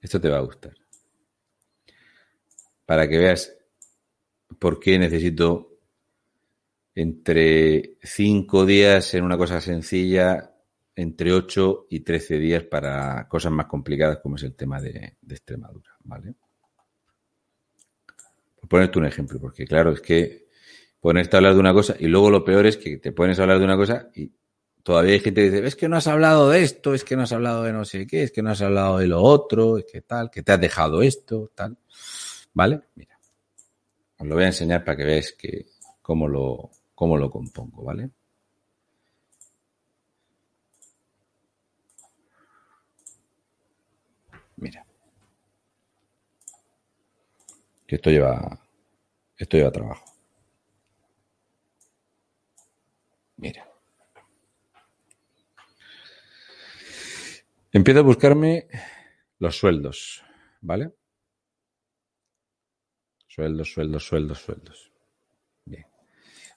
Esto te va a gustar. Para que veas por qué necesito entre 5 días en una cosa sencilla, entre 8 y 13 días para cosas más complicadas como es el tema de, de Extremadura, ¿vale? Por ponerte un ejemplo, porque claro, es que ponerte a hablar de una cosa y luego lo peor es que te pones a hablar de una cosa y todavía hay gente que dice, es que no has hablado de esto, es que no has hablado de no sé qué, es que no has hablado de lo otro, es que tal, que te has dejado esto, tal. ¿Vale? Mira. Os lo voy a enseñar para que veáis que cómo lo, cómo lo compongo, ¿vale? Mira. Que esto lleva, esto lleva trabajo. Mira. Empiezo a buscarme los sueldos, ¿vale? Sueldos, sueldos, sueldos, sueldos.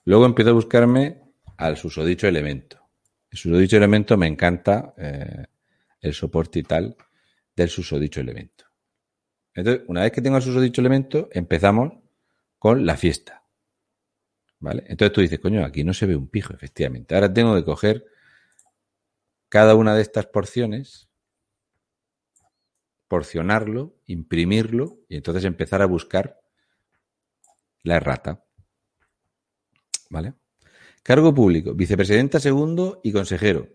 Luego empiezo a buscarme al susodicho elemento. El susodicho elemento me encanta eh, el soporte y tal del susodicho elemento. Entonces, una vez que tengo el susodicho elemento, empezamos con la fiesta. ¿Vale? Entonces tú dices, coño, aquí no se ve un pijo, efectivamente. Ahora tengo que coger cada una de estas porciones, porcionarlo, imprimirlo y entonces empezar a buscar la errata. ¿Vale? Cargo público, vicepresidenta segundo y consejero.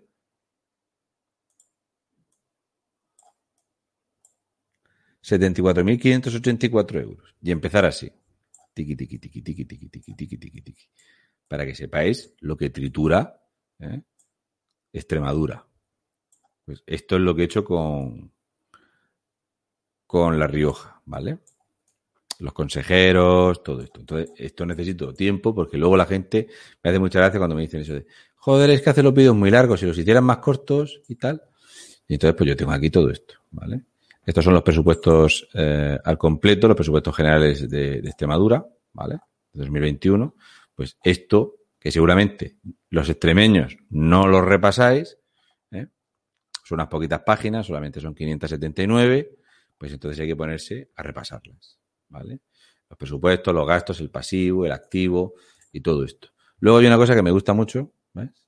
$74.584 euros. Y empezar así. Tiki, tiki, tiki, tiki, tiki, tiki, tiki, tiki, tiki. para que sepáis lo que tritura ¿eh? Extremadura. Pues esto es lo que he hecho con, con La Rioja, ¿vale? Los consejeros, todo esto. Entonces, esto necesito tiempo porque luego la gente me hace mucha gracia cuando me dicen eso de, joder, es que hace los vídeos muy largos, si los hicieran más cortos y tal. Y entonces, pues yo tengo aquí todo esto, ¿vale? Estos son los presupuestos eh, al completo, los presupuestos generales de, de Extremadura, ¿vale? De 2021. Pues esto, que seguramente los extremeños no los repasáis, ¿eh? son unas poquitas páginas, solamente son 579, pues entonces hay que ponerse a repasarlas, ¿vale? Los presupuestos, los gastos, el pasivo, el activo y todo esto. Luego hay una cosa que me gusta mucho, ¿ves?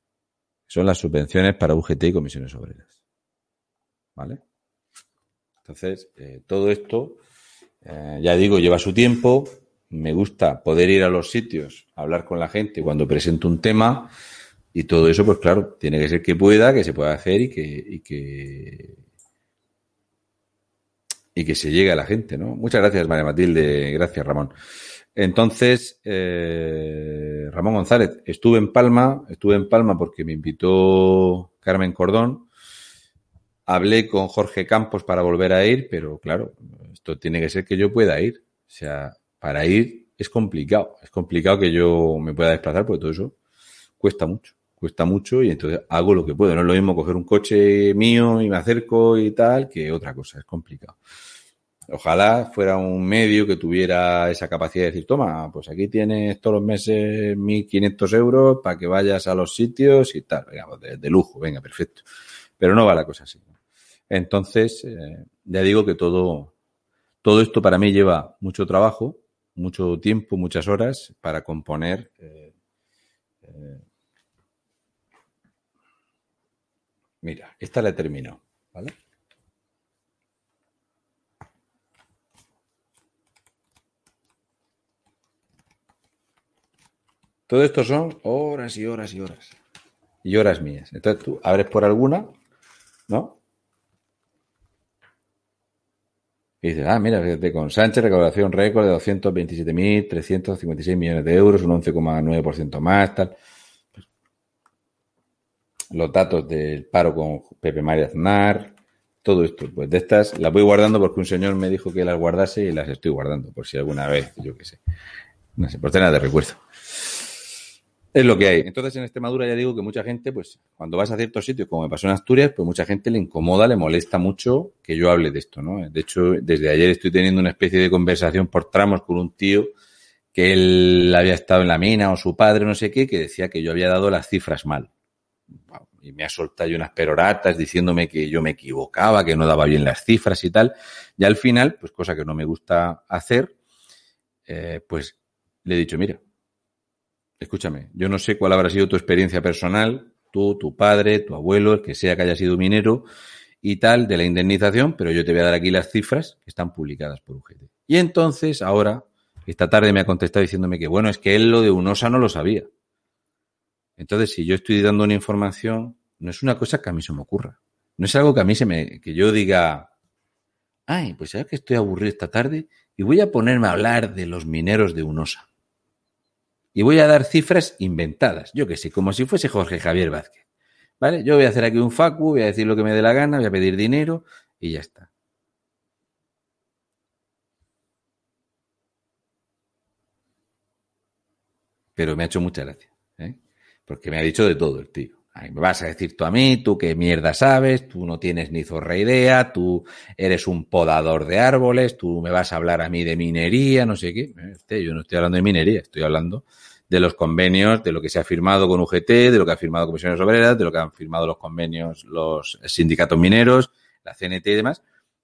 Son las subvenciones para UGT y comisiones obreras. ¿Vale? Entonces, eh, todo esto, eh, ya digo, lleva su tiempo. Me gusta poder ir a los sitios, hablar con la gente cuando presento un tema y todo eso, pues claro, tiene que ser que pueda, que se pueda hacer y que, y que, y que se llegue a la gente, ¿no? Muchas gracias, María Matilde. Gracias, Ramón. Entonces, eh, Ramón González, estuve en Palma, estuve en Palma porque me invitó Carmen Cordón. Hablé con Jorge Campos para volver a ir, pero claro, esto tiene que ser que yo pueda ir. O sea, para ir es complicado. Es complicado que yo me pueda desplazar porque todo eso cuesta mucho. Cuesta mucho y entonces hago lo que puedo. No es lo mismo coger un coche mío y me acerco y tal que otra cosa. Es complicado. Ojalá fuera un medio que tuviera esa capacidad de decir, toma, pues aquí tienes todos los meses 1.500 euros para que vayas a los sitios y tal. Venga, pues de, de lujo, venga, perfecto. Pero no va la cosa así. Entonces, eh, ya digo que todo, todo esto para mí lleva mucho trabajo, mucho tiempo, muchas horas para componer. Eh, eh, mira, esta la he terminado, ¿vale? Todo esto son horas y horas y horas. Y horas mías. Entonces tú abres por alguna, ¿no? Y dices, ah, mira, fíjate, con Sánchez, recaudación récord de 227.356 millones de euros, un 11,9% más, tal. Los datos del paro con Pepe María Aznar, todo esto. Pues de estas las voy guardando porque un señor me dijo que las guardase y las estoy guardando, por si alguna vez, yo qué sé. No sé, por tener de recuerdo. Es lo que hay. Entonces, en Extremadura ya digo que mucha gente, pues, cuando vas a ciertos sitios, como me pasó en Asturias, pues mucha gente le incomoda, le molesta mucho que yo hable de esto, ¿no? De hecho, desde ayer estoy teniendo una especie de conversación por tramos con un tío que él había estado en la mina o su padre, no sé qué, que decía que yo había dado las cifras mal. Y me ha soltado unas peroratas diciéndome que yo me equivocaba, que no daba bien las cifras y tal. Y al final, pues cosa que no me gusta hacer, eh, pues le he dicho, mira, escúchame, yo no sé cuál habrá sido tu experiencia personal, tú, tu padre, tu abuelo, el que sea que haya sido minero y tal, de la indemnización, pero yo te voy a dar aquí las cifras que están publicadas por UGT. Y entonces, ahora, esta tarde me ha contestado diciéndome que, bueno, es que él lo de UNOSA no lo sabía. Entonces, si yo estoy dando una información, no es una cosa que a mí se me ocurra. No es algo que a mí se me, que yo diga, ay, pues ya que estoy aburrido esta tarde y voy a ponerme a hablar de los mineros de UNOSA. Y voy a dar cifras inventadas, yo que sé, como si fuese Jorge Javier Vázquez. ¿Vale? Yo voy a hacer aquí un facu, voy a decir lo que me dé la gana, voy a pedir dinero y ya está. Pero me ha hecho mucha gracia, ¿eh? Porque me ha dicho de todo el tío. Me vas a decir tú a mí, tú qué mierda sabes, tú no tienes ni zorra idea, tú eres un podador de árboles, tú me vas a hablar a mí de minería, no sé qué. Este, yo no estoy hablando de minería, estoy hablando de los convenios, de lo que se ha firmado con UGT, de lo que ha firmado Comisiones Obreras, de lo que han firmado los convenios los sindicatos mineros, la CNT y demás.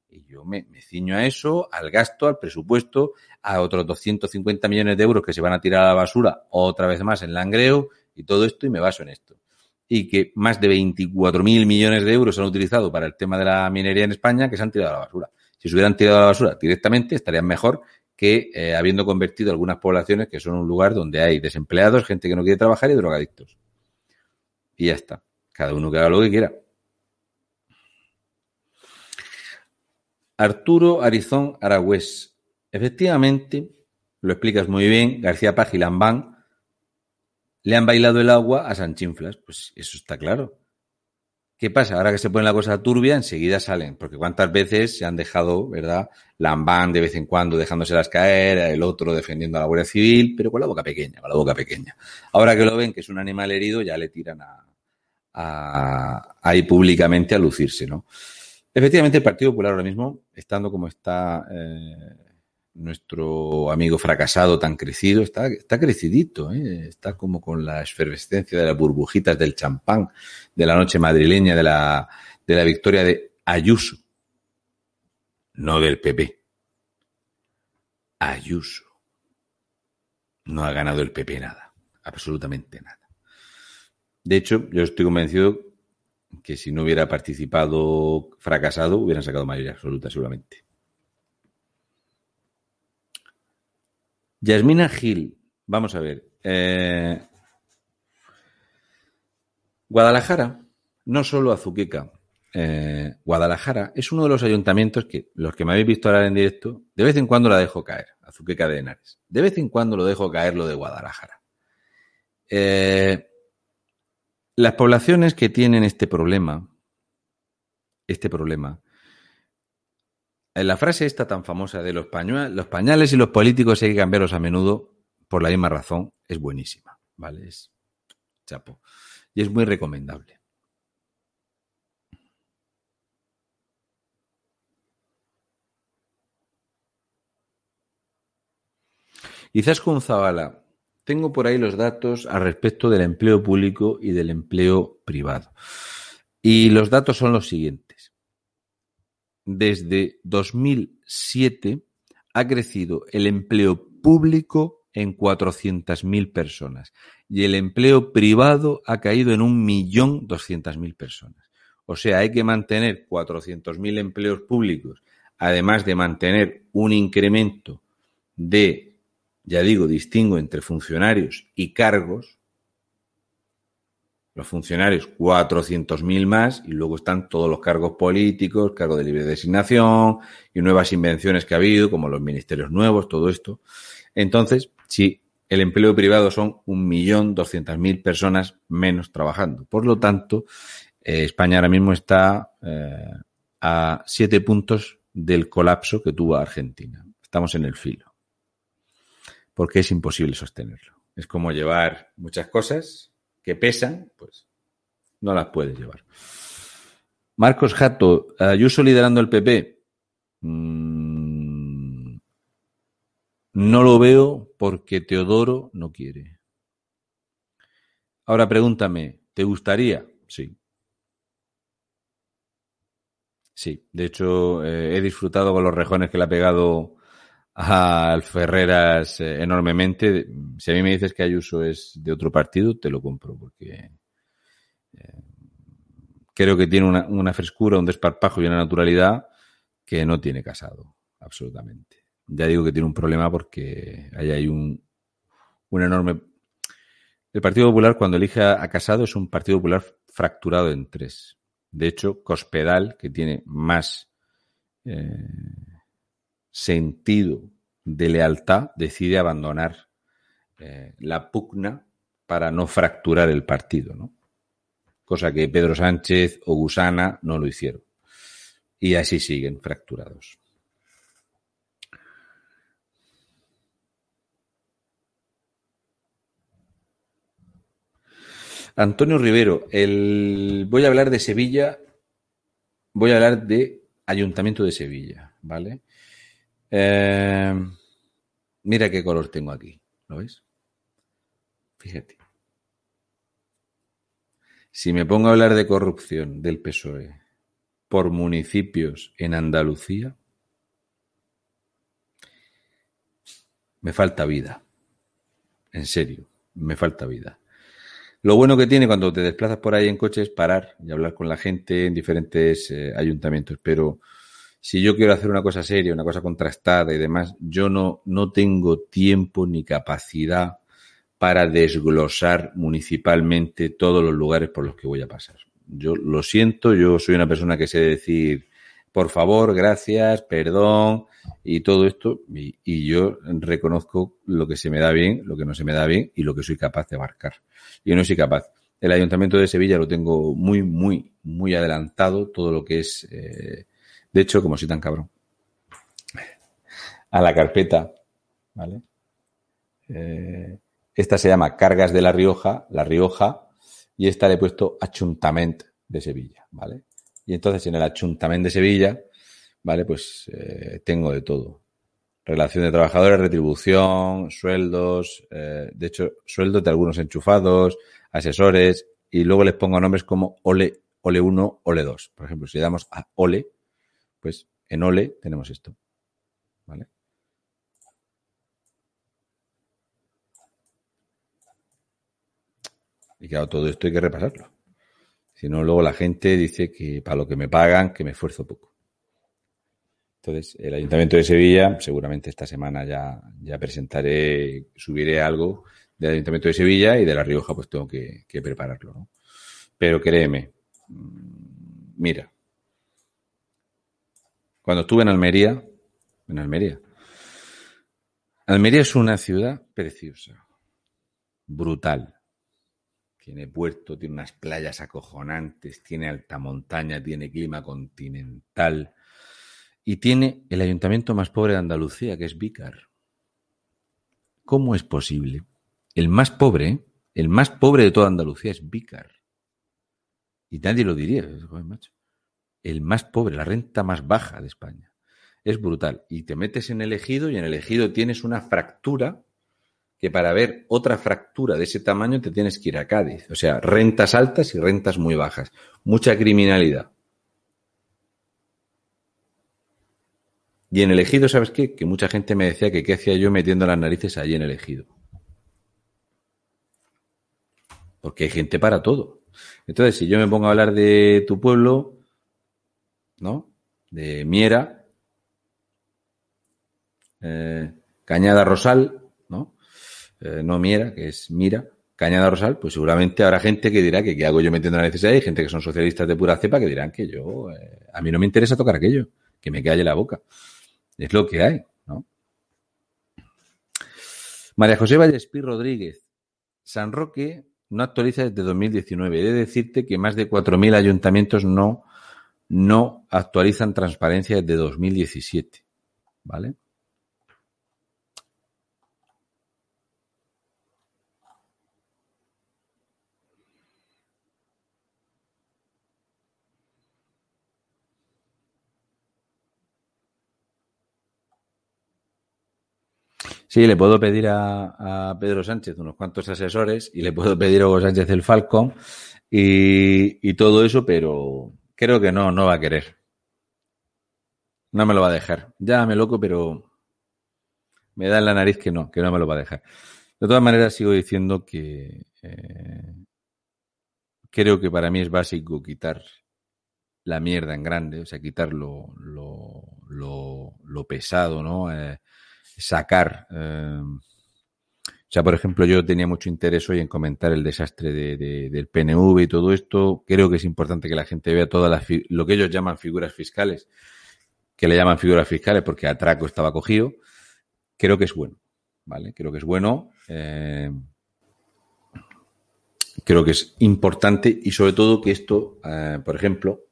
Y yo me, me ciño a eso, al gasto, al presupuesto, a otros 250 millones de euros que se van a tirar a la basura otra vez más en Langreo y todo esto y me baso en esto y que más de 24.000 millones de euros se han utilizado para el tema de la minería en España que se han tirado a la basura. Si se hubieran tirado a la basura directamente, estarían mejor que eh, habiendo convertido algunas poblaciones que son un lugar donde hay desempleados, gente que no quiere trabajar y drogadictos. Y ya está. Cada uno que haga lo que quiera. Arturo Arizón Aragüés. Efectivamente, lo explicas muy bien, García Pagilambán le han bailado el agua a Sanchinflas. Pues eso está claro. ¿Qué pasa? Ahora que se pone la cosa turbia, enseguida salen. Porque cuántas veces se han dejado, ¿verdad? Lambán de vez en cuando dejándoselas caer, el otro defendiendo a la Guardia Civil, pero con la boca pequeña, con la boca pequeña. Ahora que lo ven que es un animal herido, ya le tiran a, a, ahí públicamente a lucirse, ¿no? Efectivamente, el Partido Popular ahora mismo, estando como está eh, nuestro amigo fracasado tan crecido, está, está crecidito, ¿eh? está como con la efervescencia de las burbujitas del champán, de la noche madrileña, de la, de la victoria de Ayuso, no del PP. Ayuso. No ha ganado el PP nada, absolutamente nada. De hecho, yo estoy convencido que si no hubiera participado fracasado, hubieran sacado mayoría absoluta, seguramente. Yasmina Gil, vamos a ver. Eh, Guadalajara, no solo Azuqueca, eh, Guadalajara es uno de los ayuntamientos que, los que me habéis visto hablar en directo, de vez en cuando la dejo caer, Azuqueca de Henares. De vez en cuando lo dejo caer lo de Guadalajara. Eh, las poblaciones que tienen este problema, este problema, la frase esta tan famosa de los, pañuelos, los pañales y los políticos hay que cambiarlos a menudo por la misma razón, es buenísima, ¿vale? Es chapo. Y es muy recomendable. Quizás con Zavala, tengo por ahí los datos al respecto del empleo público y del empleo privado. Y los datos son los siguientes. Desde 2007 ha crecido el empleo público en 400.000 personas y el empleo privado ha caído en 1.200.000 personas. O sea, hay que mantener 400.000 empleos públicos, además de mantener un incremento de ya digo, distingo entre funcionarios y cargos. Los funcionarios, 400.000 más, y luego están todos los cargos políticos, cargo de libre designación y nuevas invenciones que ha habido, como los ministerios nuevos, todo esto. Entonces, sí, el empleo privado son 1.200.000 personas menos trabajando. Por lo tanto, eh, España ahora mismo está eh, a siete puntos del colapso que tuvo Argentina. Estamos en el filo porque es imposible sostenerlo. Es como llevar muchas cosas que pesan, pues no las puedes llevar. Marcos Jato, Ayuso liderando el PP. Mm, no lo veo porque Teodoro no quiere. Ahora pregúntame, ¿te gustaría? Sí. Sí, de hecho eh, he disfrutado con los rejones que le ha pegado al Ferreras eh, enormemente. Si a mí me dices que Ayuso es de otro partido, te lo compro, porque eh, creo que tiene una, frescura, un desparpajo y una naturalidad que no tiene casado, absolutamente. Ya digo que tiene un problema porque ahí hay un, un enorme... El Partido Popular, cuando elige a Casado, es un Partido Popular fracturado en tres. De hecho, Cospedal, que tiene más... Eh, sentido de lealtad, decide abandonar eh, la pugna para no fracturar el partido. Cosa que Pedro Sánchez o Gusana no lo hicieron. Y así siguen fracturados. Antonio Rivero, el... voy a hablar de Sevilla, voy a hablar de Ayuntamiento de Sevilla, ¿vale? Eh, mira qué color tengo aquí. ¿Lo ves? Fíjate. Si me pongo a hablar de corrupción del PSOE por municipios en Andalucía, me falta vida. En serio, me falta vida. Lo bueno que tiene cuando te desplazas por ahí en coche es parar y hablar con la gente en diferentes eh, ayuntamientos, pero si yo quiero hacer una cosa seria, una cosa contrastada y demás, yo no, no tengo tiempo ni capacidad para desglosar municipalmente todos los lugares por los que voy a pasar. Yo lo siento, yo soy una persona que sé decir por favor, gracias, perdón y todo esto. Y, yo reconozco lo que se me da bien, lo que no se me da bien y lo que soy capaz de abarcar. Yo no soy capaz. El Ayuntamiento de Sevilla lo tengo muy, muy, muy adelantado, todo lo que es, eh, de hecho, como soy tan cabrón, a la carpeta, ¿vale? Eh, esta se llama Cargas de La Rioja, La Rioja, y esta le he puesto Achuntament de Sevilla, ¿vale? Y entonces en el Achuntament de Sevilla, ¿vale? Pues eh, tengo de todo. Relación de trabajadores, retribución, sueldos, eh, de hecho, sueldos de algunos enchufados, asesores, y luego les pongo nombres como Ole, Ole 1, Ole 2. Por ejemplo, si le damos a Ole, pues en Ole tenemos esto. ¿Vale? Y claro, todo esto hay que repasarlo. Si no, luego la gente dice que para lo que me pagan, que me esfuerzo poco. Entonces, el Ayuntamiento de Sevilla, seguramente esta semana ya, ya presentaré, subiré algo del Ayuntamiento de Sevilla y de La Rioja, pues tengo que, que prepararlo, ¿no? Pero créeme, mm, mira, cuando estuve en Almería, en Almería, Almería es una ciudad preciosa, brutal. Tiene puerto, tiene unas playas acojonantes, tiene alta montaña, tiene clima continental y tiene el ayuntamiento más pobre de Andalucía, que es Vícar. ¿Cómo es posible? El más pobre, el más pobre de toda Andalucía es Vícar. Y nadie lo diría, joder, macho. El más pobre, la renta más baja de España. Es brutal. Y te metes en el ejido y en el ejido tienes una fractura que para ver otra fractura de ese tamaño te tienes que ir a Cádiz. O sea, rentas altas y rentas muy bajas. Mucha criminalidad. Y en el ejido, ¿sabes qué? Que mucha gente me decía que qué hacía yo metiendo las narices allí en el ejido. Porque hay gente para todo. Entonces, si yo me pongo a hablar de tu pueblo, ¿no? De Miera, eh, Cañada Rosal, ¿no? Eh, no Miera, que es Mira, Cañada Rosal, pues seguramente habrá gente que dirá que qué hago yo metiendo la necesidad y gente que son socialistas de pura cepa que dirán que yo, eh, a mí no me interesa tocar aquello, que me calle la boca. Es lo que hay, ¿no? María José Vallespí Rodríguez. San Roque no actualiza desde 2019. He de decirte que más de 4.000 ayuntamientos no, no actualizan transparencia desde 2017. ¿Vale? Sí, le puedo pedir a, Pedro Sánchez unos cuantos asesores y le puedo pedir a Hugo Sánchez el Falcon y, y, todo eso, pero creo que no, no va a querer. No me lo va a dejar. Llámame loco, pero me da en la nariz que no, que no me lo va a dejar. De todas maneras, sigo diciendo que eh, creo que para mí es básico quitar la mierda en grande, o sea, quitar lo, lo, lo, lo pesado, ¿no? Eh, sacar. Eh, o sea, por ejemplo, yo tenía mucho interés hoy en comentar el desastre de, de, del PNV y todo esto. Creo que es importante que la gente vea todas las lo que ellos llaman figuras fiscales, que le llaman figuras fiscales porque Atraco estaba cogido. Creo que es bueno, ¿vale? Creo que es bueno. Eh, creo que es importante y sobre todo que esto, eh, por ejemplo,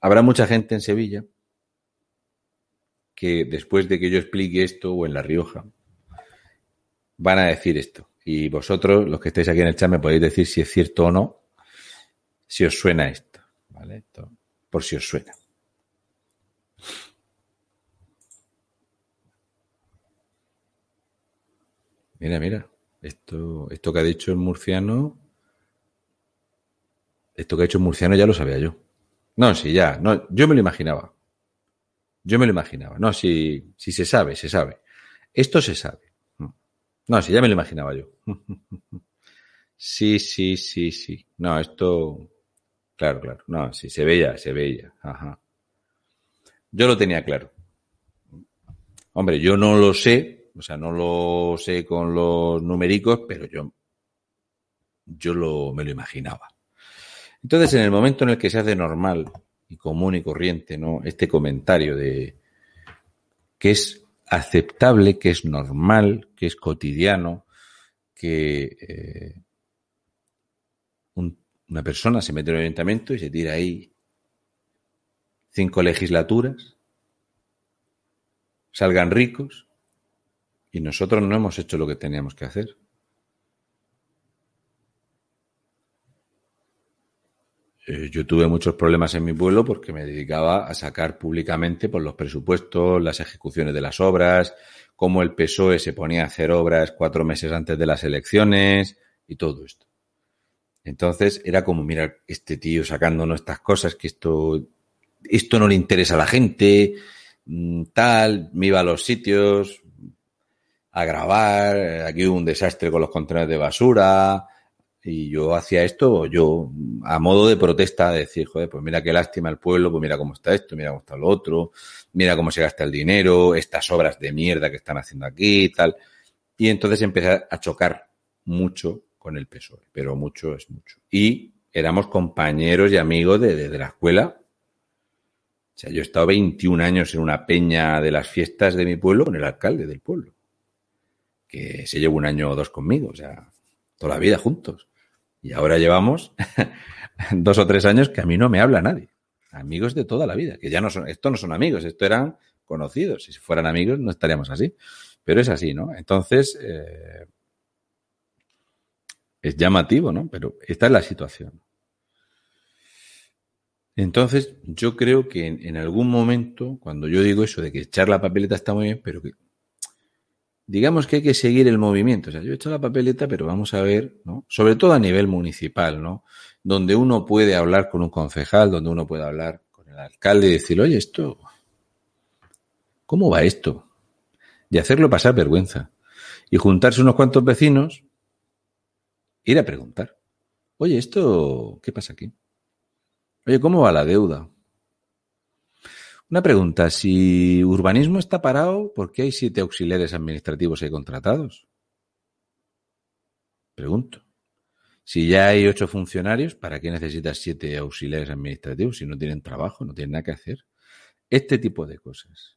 habrá mucha gente en Sevilla que después de que yo explique esto o en La Rioja, van a decir esto. Y vosotros, los que estáis aquí en el chat, me podéis decir si es cierto o no, si os suena esto. ¿Vale? Esto, por si os suena. Mira, mira. Esto, esto que ha dicho el murciano. Esto que ha dicho el murciano ya lo sabía yo. No, sí, ya. No, yo me lo imaginaba. Yo me lo imaginaba. No, si, si se sabe, se sabe. Esto se sabe. No, si ya me lo imaginaba yo. Sí, sí, sí, sí. No, esto. Claro, claro. No, sí, se veía, se veía. Ajá. Yo lo tenía claro. Hombre, yo no lo sé, o sea, no lo sé con los numericos, pero yo, yo lo, me lo imaginaba. Entonces, en el momento en el que se hace normal y común y corriente, ¿no? Este comentario de que es aceptable, que es normal, que es cotidiano, que eh, un- una persona se mete en un ayuntamiento y se tira ahí cinco legislaturas, salgan ricos y nosotros no hemos hecho lo que teníamos que hacer. Yo tuve muchos problemas en mi pueblo porque me dedicaba a sacar públicamente por los presupuestos, las ejecuciones de las obras, cómo el PSOE se ponía a hacer obras cuatro meses antes de las elecciones y todo esto. Entonces era como, mira, este tío sacándonos estas cosas, que esto, esto no le interesa a la gente, mm, tal, me iba a los sitios a grabar, eh, aquí hubo un desastre con los contenedores de basura, y yo hacía esto, yo, a modo de protesta, de decir, joder, pues mira qué lástima el pueblo, pues mira cómo está esto, mira cómo está lo otro, mira cómo se gasta el dinero, estas obras de mierda que están haciendo aquí y tal. Y entonces empecé a chocar mucho con el PSOE, pero mucho es mucho. Y éramos compañeros y amigos de, de- la escuela. O sea, yo he estado 21 años en una peña de las fiestas de mi pueblo con el alcalde del pueblo, que se lleva un año o dos conmigo, o sea, toda la vida juntos. Y ahora llevamos dos o tres años que a mí no me habla nadie. Amigos de toda la vida, que ya no son, esto no son amigos, esto eran conocidos. Si fueran amigos no estaríamos así. Pero es así, ¿no? Entonces, eh, es llamativo, ¿no? Pero esta es la situación. Entonces, yo creo que en, en algún momento, cuando yo digo eso de que echar la papeleta está muy bien, pero que digamos que hay que seguir el movimiento. O sea, yo he hecho la papeleta, pero vamos a ver, ¿no? Sobre todo a nivel municipal, ¿no? Donde uno puede hablar con un concejal, donde uno puede hablar con el alcalde y decir, oye, esto, ¿cómo va esto? Y hacerlo pasar vergüenza. Y juntarse unos cuantos vecinos, ir a preguntar, oye, esto, ¿qué pasa aquí? Oye, ¿cómo va la deuda? Una pregunta, si urbanismo está parado, ¿por qué hay siete auxiliares administrativos ahí contratados? Pregunto. Si ya hay ocho funcionarios, ¿para qué necesitas siete auxiliares administrativos si no tienen trabajo, no tienen nada que hacer? Este tipo de cosas.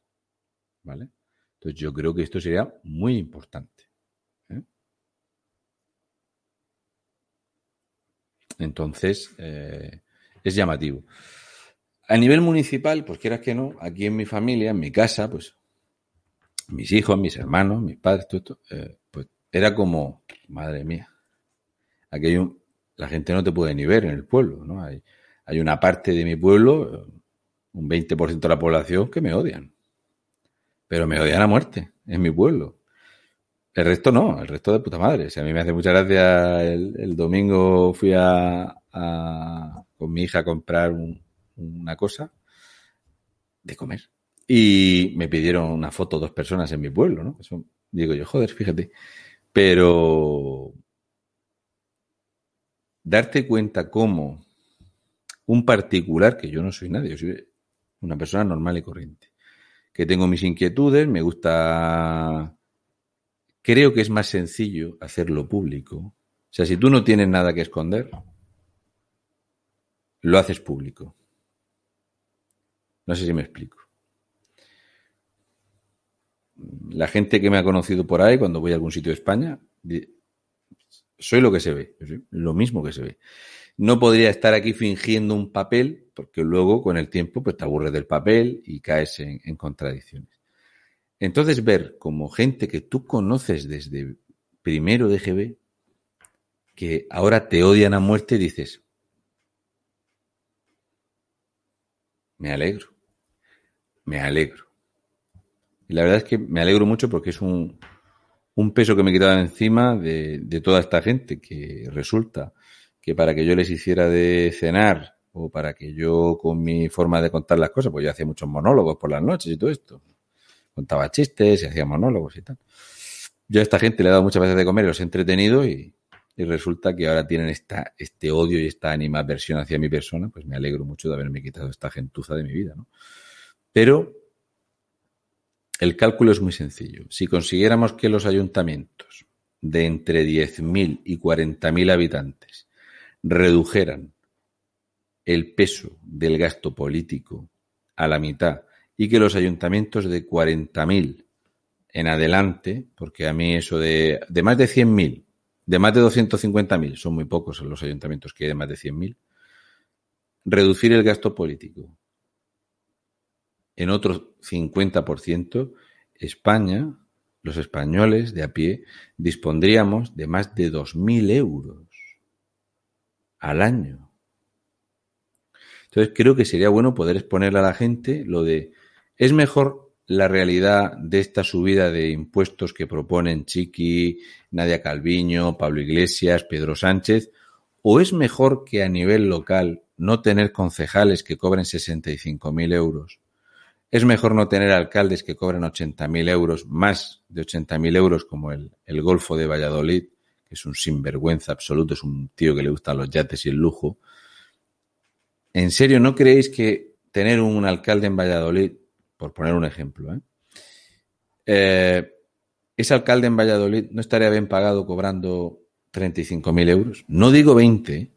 ¿Vale? Entonces yo creo que esto sería muy importante. ¿eh? Entonces, eh, es llamativo. A nivel municipal, pues quieras que no, aquí en mi familia, en mi casa, pues mis hijos, mis hermanos, mis padres, todo esto, eh, pues era como, madre mía, aquí hay un, la gente no te puede ni ver en el pueblo, ¿no? Hay, hay una parte de mi pueblo, un 20% de la población que me odian, pero me odian a muerte, en mi pueblo. El resto no, el resto de puta madre. A mí me hace mucha gracia. El, domingo fui a- con mi hija a comprar un- una cosa de comer. Y me pidieron una foto dos personas en mi pueblo, ¿no? Digo yo, joder, fíjate. Pero darte cuenta cómo un particular, que yo no soy nadie, yo soy una persona normal y corriente, que tengo mis inquietudes, me gusta creo que es más sencillo hacerlo público. O sea, si tú no tienes nada que esconder, lo haces público. No sé si me explico. La gente que me ha conocido por ahí, cuando voy a algún sitio de España, soy lo que se ve, lo mismo que se ve. No podría estar aquí fingiendo un papel, porque luego con el tiempo pues te aburres del papel y caes en, en contradicciones. Entonces ver como gente que tú conoces desde primero de GB, que ahora te odian a muerte, dices, me alegro, me alegro. Y la verdad es que me alegro mucho porque es un, un peso que me he quitado encima de, de toda esta gente, que resulta que para que yo les hiciera de cenar o para que yo con mi forma de contar las cosas, pues yo hacía muchos monólogos por las noches y todo esto contaba chistes y hacía monólogos y tal. Yo a esta gente le he dado muchas veces de comer los he entretenido y, y resulta que ahora tienen esta, este odio y esta animadversión hacia mi persona, pues me alegro mucho de haberme quitado esta gentuza de mi vida, ¿no? Pero el cálculo es muy sencillo. Si consiguiéramos que los ayuntamientos de entre 10.000 y 40.000 habitantes redujeran el peso del gasto político a la mitad y que los ayuntamientos de 40.000 en adelante, porque a mí eso de, más de 100.000, de más de 250.000, son muy pocos los ayuntamientos que hay de más de 100.000, reducir el gasto político en otro 50%, España, los españoles de a pie, dispondríamos de más de 2.000 euros al año. Entonces creo que sería bueno poder exponerle a la gente lo de, es mejor la realidad de esta subida de impuestos que proponen Chiqui, Nadia Calviño, Pablo Iglesias, Pedro Sánchez, o es mejor que a nivel local no tener concejales que cobren 65.000 euros es mejor no tener alcaldes que cobren 80.000 euros, más de 80.000 euros, como el, el Golfo de Valladolid, que es un sinvergüenza absoluto, es un tío que le gustan los yates y el lujo. ¿En serio no creéis que tener un alcalde en Valladolid, por poner un ejemplo, ¿eh? Eh, ese alcalde en Valladolid no estaría bien pagado cobrando 35.000 euros? No digo 20,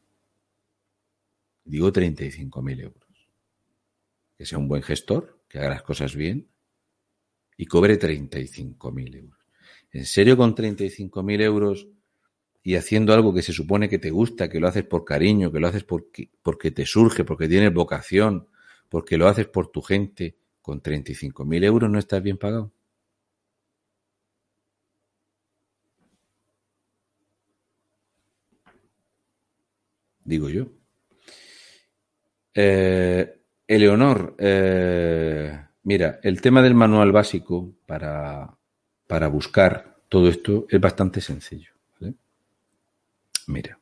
digo 35.000 euros. Que sea un buen gestor, que haga las cosas bien y cobre 35.000 euros. ¿En serio con 35.000 euros y haciendo algo que se supone que te gusta, que lo haces por cariño, que lo haces porque, porque te surge, porque tienes vocación, porque lo haces por tu gente, con 35.000 euros no estás bien pagado? Digo yo. Eh, Eleonor, eh, mira, el tema del manual básico para, para buscar todo esto es bastante sencillo. ¿vale? Mira.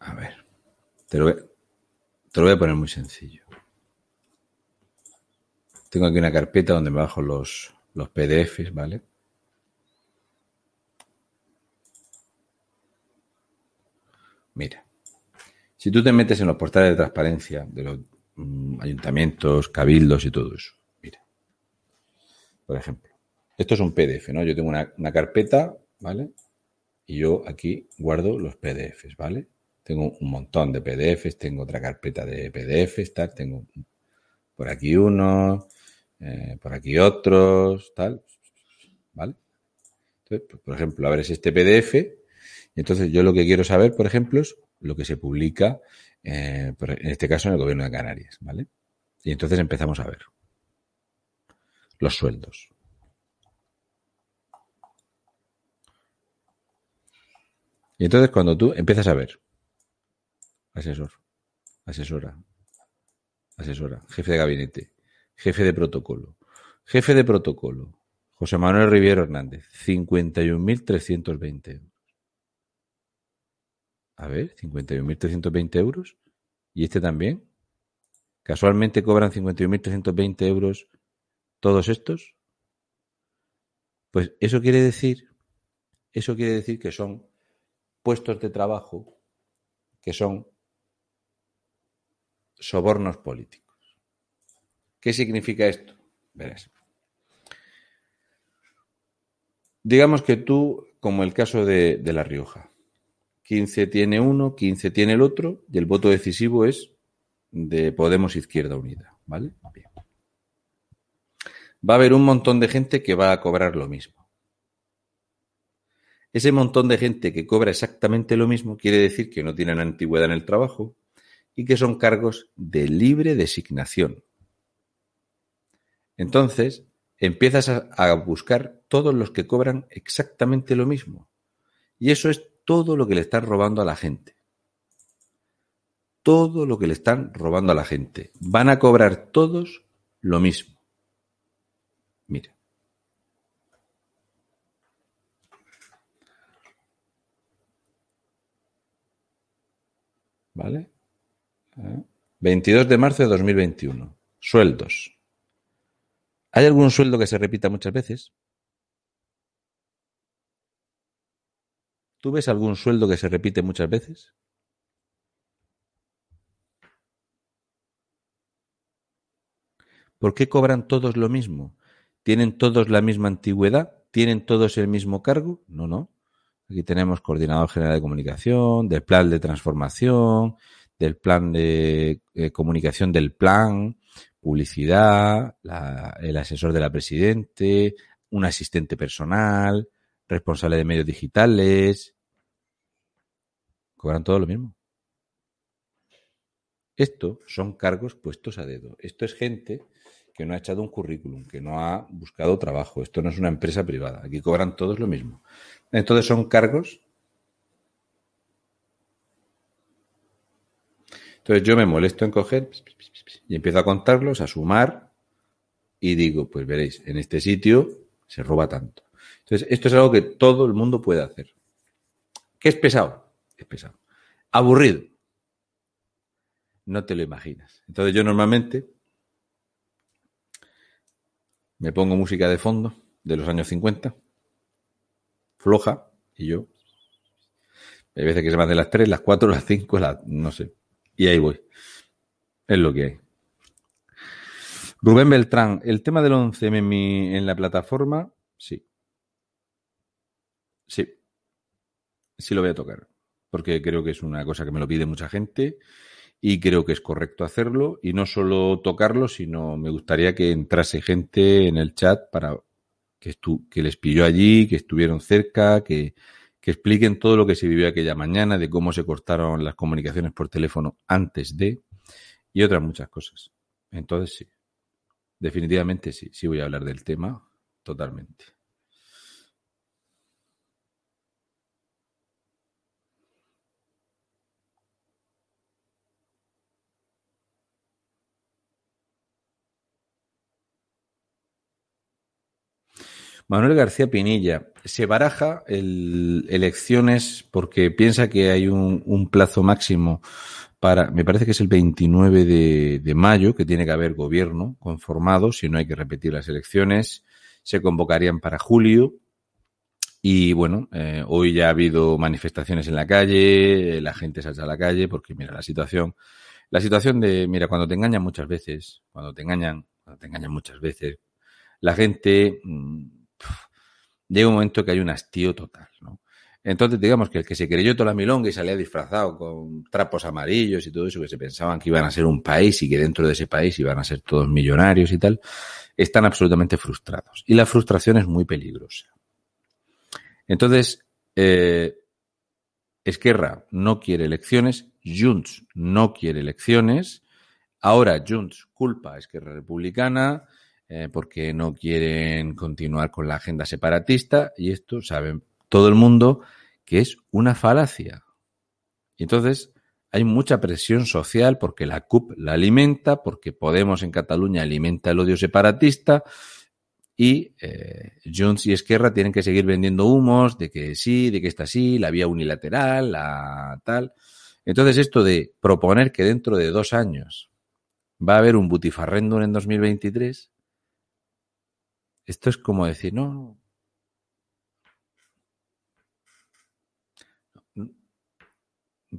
A ver, te lo, voy, te lo voy a poner muy sencillo. Tengo aquí una carpeta donde me bajo los, los PDFs, ¿vale? Mira, si tú te metes en los portales de transparencia de los mm, ayuntamientos, cabildos y todo eso, mira, por ejemplo, esto es un PDF, ¿no? Yo tengo una, una carpeta, ¿vale? Y yo aquí guardo los PDFs, ¿vale? Tengo un montón de PDFs, tengo otra carpeta de PDFs, tal, tengo por aquí uno, eh, por aquí otros, tal, ¿vale? Entonces, pues, por ejemplo, abres este PDF y entonces yo lo que quiero saber, por ejemplo, es lo que se publica, eh, en este caso en el gobierno de Canarias, ¿vale? Y entonces empezamos a ver los sueldos. Y entonces cuando tú empiezas a ver asesor, asesora, asesora, jefe de gabinete, Jefe de protocolo. Jefe de protocolo. José Manuel Riviero Hernández. 51.320 euros. A ver, 51.320 euros. ¿Y este también? ¿Casualmente cobran 51.320 euros todos estos? Pues eso quiere decir, eso quiere decir que son puestos de trabajo que son sobornos políticos. ¿Qué significa esto? Verás. Digamos que tú, como el caso de, de, La Rioja, 15 tiene uno, 15 tiene el otro, y el voto decisivo es de Podemos Izquierda Unida, ¿vale? Bien. Va a haber un montón de gente que va a cobrar lo mismo. Ese montón de gente que cobra exactamente lo mismo quiere decir que no tienen antigüedad en el trabajo y que son cargos de libre designación. Entonces, empiezas a, buscar todos los que cobran exactamente lo mismo. Y eso es todo lo que le están robando a la gente. Todo lo que le están robando a la gente. Van a cobrar todos lo mismo. Mira. ¿Vale? 22 de marzo de 2021. Sueldos. ¿Hay algún sueldo que se repita muchas veces? ¿Tú ves algún sueldo que se repite muchas veces? ¿Por qué cobran todos lo mismo? ¿Tienen todos la misma antigüedad? ¿Tienen todos el mismo cargo? No, no. Aquí tenemos coordinador general de comunicación, del plan de transformación, del plan de eh, comunicación del plan, publicidad, el asesor de la presidente, un asistente personal, responsable de medios digitales. Cobran todo lo mismo. Esto son cargos puestos a dedo. Esto es gente que no ha echado un currículum, que no ha buscado trabajo. Esto no es una empresa privada. Aquí cobran todos lo mismo. Entonces son cargos. Entonces yo me molesto en coger y empiezo a contarlos, a sumar y digo, pues veréis, en este sitio se roba tanto. Entonces esto es algo que todo el mundo puede hacer. ¿Qué es pesado? Es pesado. Aburrido. No te lo imaginas. Entonces yo normalmente me pongo música de fondo de los años 50, floja, y yo. Hay veces que se me hacen las 3, las 4, las 5, las, no sé. Y ahí voy. Es lo que hay. Rubén Beltrán, el tema del 11M en, la plataforma, sí. Sí. Sí lo voy a tocar. Porque creo que es una cosa que me lo pide mucha gente y creo que es correcto hacerlo. Y no solo tocarlo, sino me gustaría que entrase gente en el chat para que, que les pilló allí, que estuvieron cerca, que, que expliquen todo lo que se vivió aquella mañana, de cómo se cortaron las comunicaciones por teléfono antes de y otras muchas cosas. Entonces sí, definitivamente sí, sí voy a hablar del tema totalmente. Manuel García Pinilla, se baraja el, elecciones porque piensa que hay un, un, plazo máximo para, me parece que es el 29 de, de, mayo, que tiene que haber gobierno conformado, si no hay que repetir las elecciones, se convocarían para julio. Y bueno, eh, hoy ya ha habido manifestaciones en la calle, la gente salta a la calle porque mira la situación, la situación de, mira, cuando te engañan muchas veces, cuando te engañan, cuando te engañan muchas veces, la gente llega un momento que hay un hastío total, ¿no? Entonces, digamos que el que se creyó toda la milonga y salía disfrazado con trapos amarillos y todo eso, que se pensaban que iban a ser un país y que dentro de ese país iban a ser todos millonarios y tal, están absolutamente frustrados. Y la frustración es muy peligrosa. Entonces, eh, Esquerra no quiere elecciones, Junts no quiere elecciones, ahora Junts culpa a Esquerra Republicana, eh, porque no quieren continuar con la agenda separatista y esto saben todo el mundo que es una falacia. Y entonces hay mucha presión social porque la CUP la alimenta, porque Podemos en Cataluña alimenta el odio separatista y eh, Junts y Esquerra tienen que seguir vendiendo humos de que sí, de que está así, la vía unilateral, la tal. Entonces esto de proponer que dentro de dos años va a haber un butifarrendum en 2023 esto es como decir, no,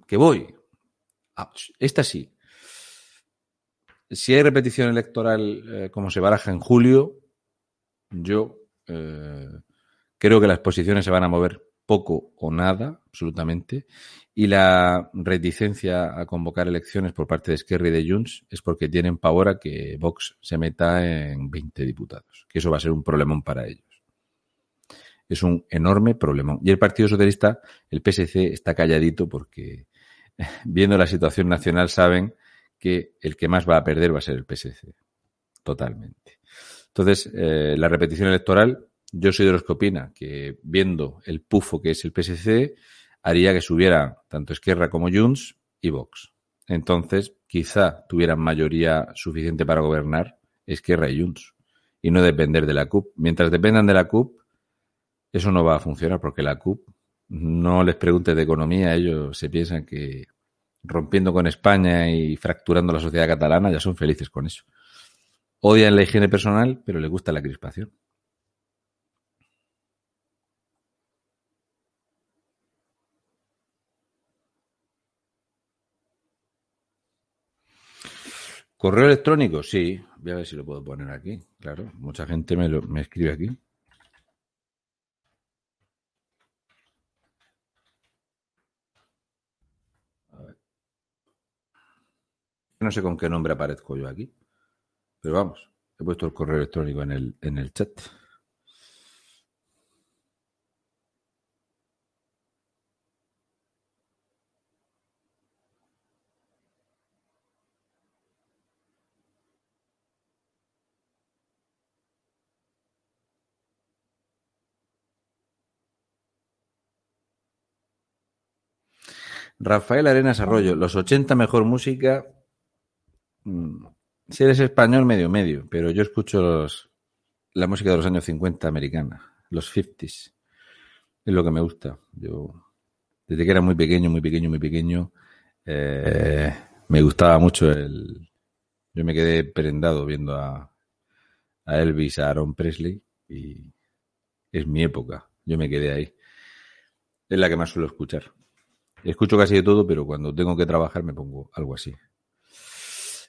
que voy. Ah, esta sí. Si hay repetición electoral eh, como se baraja en julio, yo eh, creo que las posiciones se van a mover poco o nada, absolutamente, y la reticencia a convocar elecciones por parte de Esquerra y de Junts es porque tienen pavor a que Vox se meta en 20 diputados, que eso va a ser un problemón para ellos. Es un enorme problemón. Y el Partido Socialista, el PSC, está calladito porque, viendo la situación nacional, saben que el que más va a perder va a ser el PSC. Totalmente. Entonces, eh, la repetición electoral, yo soy de los que opina que viendo el pufo que es el PSC, haría que subiera tanto Esquerra como Junts y Vox. Entonces, quizá tuvieran mayoría suficiente para gobernar Esquerra y Junts y no depender de la CUP. Mientras dependan de la CUP, eso no va a funcionar porque la CUP no les pregunte de economía, ellos se piensan que rompiendo con España y fracturando la sociedad catalana ya son felices con eso. Odian la higiene personal, pero les gusta la crispación. Correo electrónico, sí. Voy a ver si lo puedo poner aquí. Claro, mucha gente me, lo, me escribe aquí. No sé con qué nombre aparezco yo aquí. Pero vamos, he puesto el correo electrónico en el, en el chat. Rafael Arenas Arroyo, los 80 mejor música. mm, Si eres español, medio medio, pero yo escucho los- la música de los años 50 americana, los 50s. Es lo que me gusta. Yo, desde que era muy pequeño, muy pequeño, muy pequeño, eh, me gustaba mucho el. Yo me quedé prendado viendo a, a Elvis, a Aaron Presley, y es mi época. Yo me quedé ahí. Es la que más suelo escuchar. Escucho casi de todo, pero cuando tengo que trabajar me pongo algo así.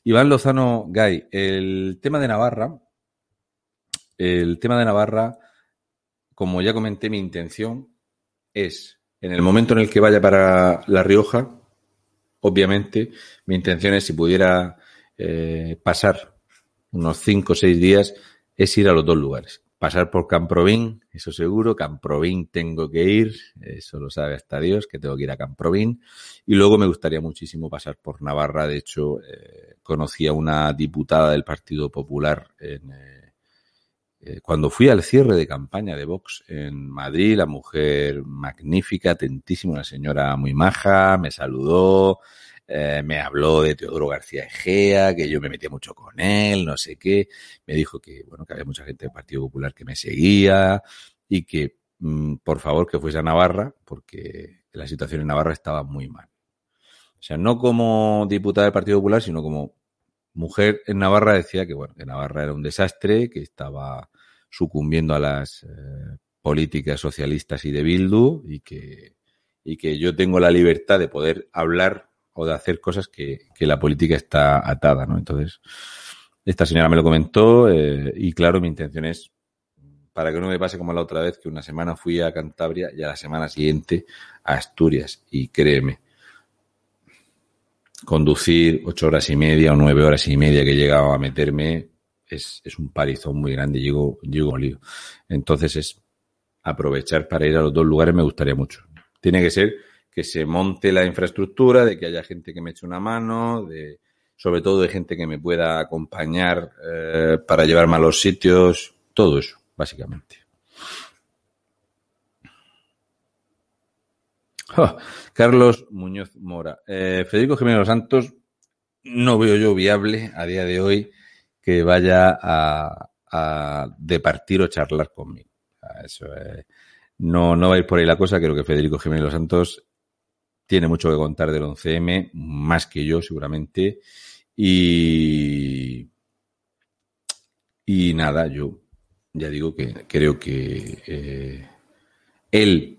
Iván Lozano Gay, el tema de Navarra, el tema de Navarra, como ya comenté, mi intención es, en el momento en el que vaya para La Rioja, obviamente, mi intención es, si pudiera eh, pasar unos 5 o 6 días, es ir a los dos lugares. Pasar por Camprovín, eso seguro, Camprovín tengo que ir, eso lo sabe hasta Dios, que tengo que ir a Camprovín. Y luego me gustaría muchísimo pasar por Navarra, de hecho, eh, conocí a una diputada del Partido Popular en, eh, eh, cuando fui al cierre de campaña de Vox en Madrid, la mujer magnífica, atentísima, una señora muy maja, me saludó, eh, me habló de Teodoro García Egea, que yo me metía mucho con él, no sé qué. Me dijo que, bueno, que había mucha gente del Partido Popular que me seguía y que, mm, por favor, que fuese a Navarra, porque la situación en Navarra estaba muy mal. O sea, no como diputada del Partido Popular, sino como mujer en Navarra decía que, bueno, que Navarra era un desastre, que estaba sucumbiendo a las eh, políticas socialistas y de Bildu y que, y que yo tengo la libertad de poder hablar o de hacer cosas que, que la política está atada, ¿no? Entonces, esta señora me lo comentó eh, y claro, mi intención es, para que no me pase como la otra vez, que una semana fui a Cantabria y a la semana siguiente a Asturias. Y créeme, conducir ocho horas y media o nueve horas y media que he llegado a meterme es, es un parizón muy grande, llego, llego lío. Entonces es aprovechar para ir a los dos lugares me gustaría mucho. Tiene que ser que se monte la infraestructura, de que haya gente que me eche una mano, de, sobre todo de gente que me pueda acompañar eh, para llevarme a los sitios, todo eso, básicamente. Oh, Carlos Muñoz Mora. Eh, Federico Jiménez Santos, no veo yo viable a día de hoy que vaya a, departir o charlar conmigo. Eso, eh, no, no va a ir por ahí la cosa. Creo que Federico Jiménez Santos tiene mucho que contar del 11M, más que yo seguramente. Y, y nada, yo ya digo que creo que eh, él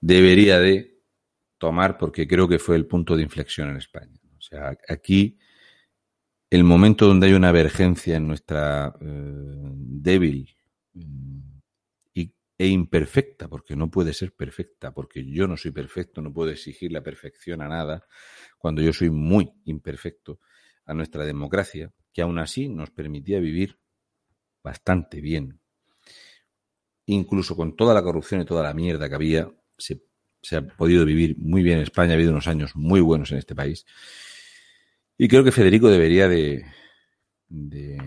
debería de tomar, porque creo que fue el punto de inflexión en España. O sea, aquí el momento donde hay una emergencia en nuestra eh, débil e imperfecta, porque no puede ser perfecta, porque yo no soy perfecto, no puedo exigir la perfección a nada, cuando yo soy muy imperfecto, a nuestra democracia, que aún así nos permitía vivir bastante bien. Incluso con toda la corrupción y toda la mierda que había, se, ha podido vivir muy bien en España, ha habido unos años muy buenos en este país. Y creo que Federico debería de, de,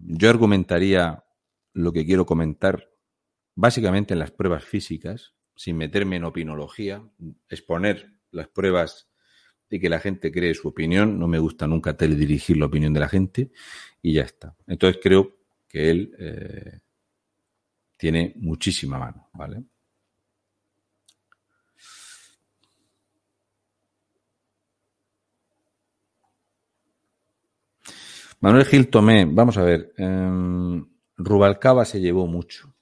Yo argumentaría lo que quiero comentar básicamente en las pruebas físicas, sin meterme en opinología, exponer las pruebas y que la gente cree su opinión. No me gusta nunca teledirigir la opinión de la gente y ya está. Entonces creo que él eh, tiene muchísima mano, ¿vale? Manuel Gil Tomé, vamos a ver. Eh, Rubalcaba se llevó mucho.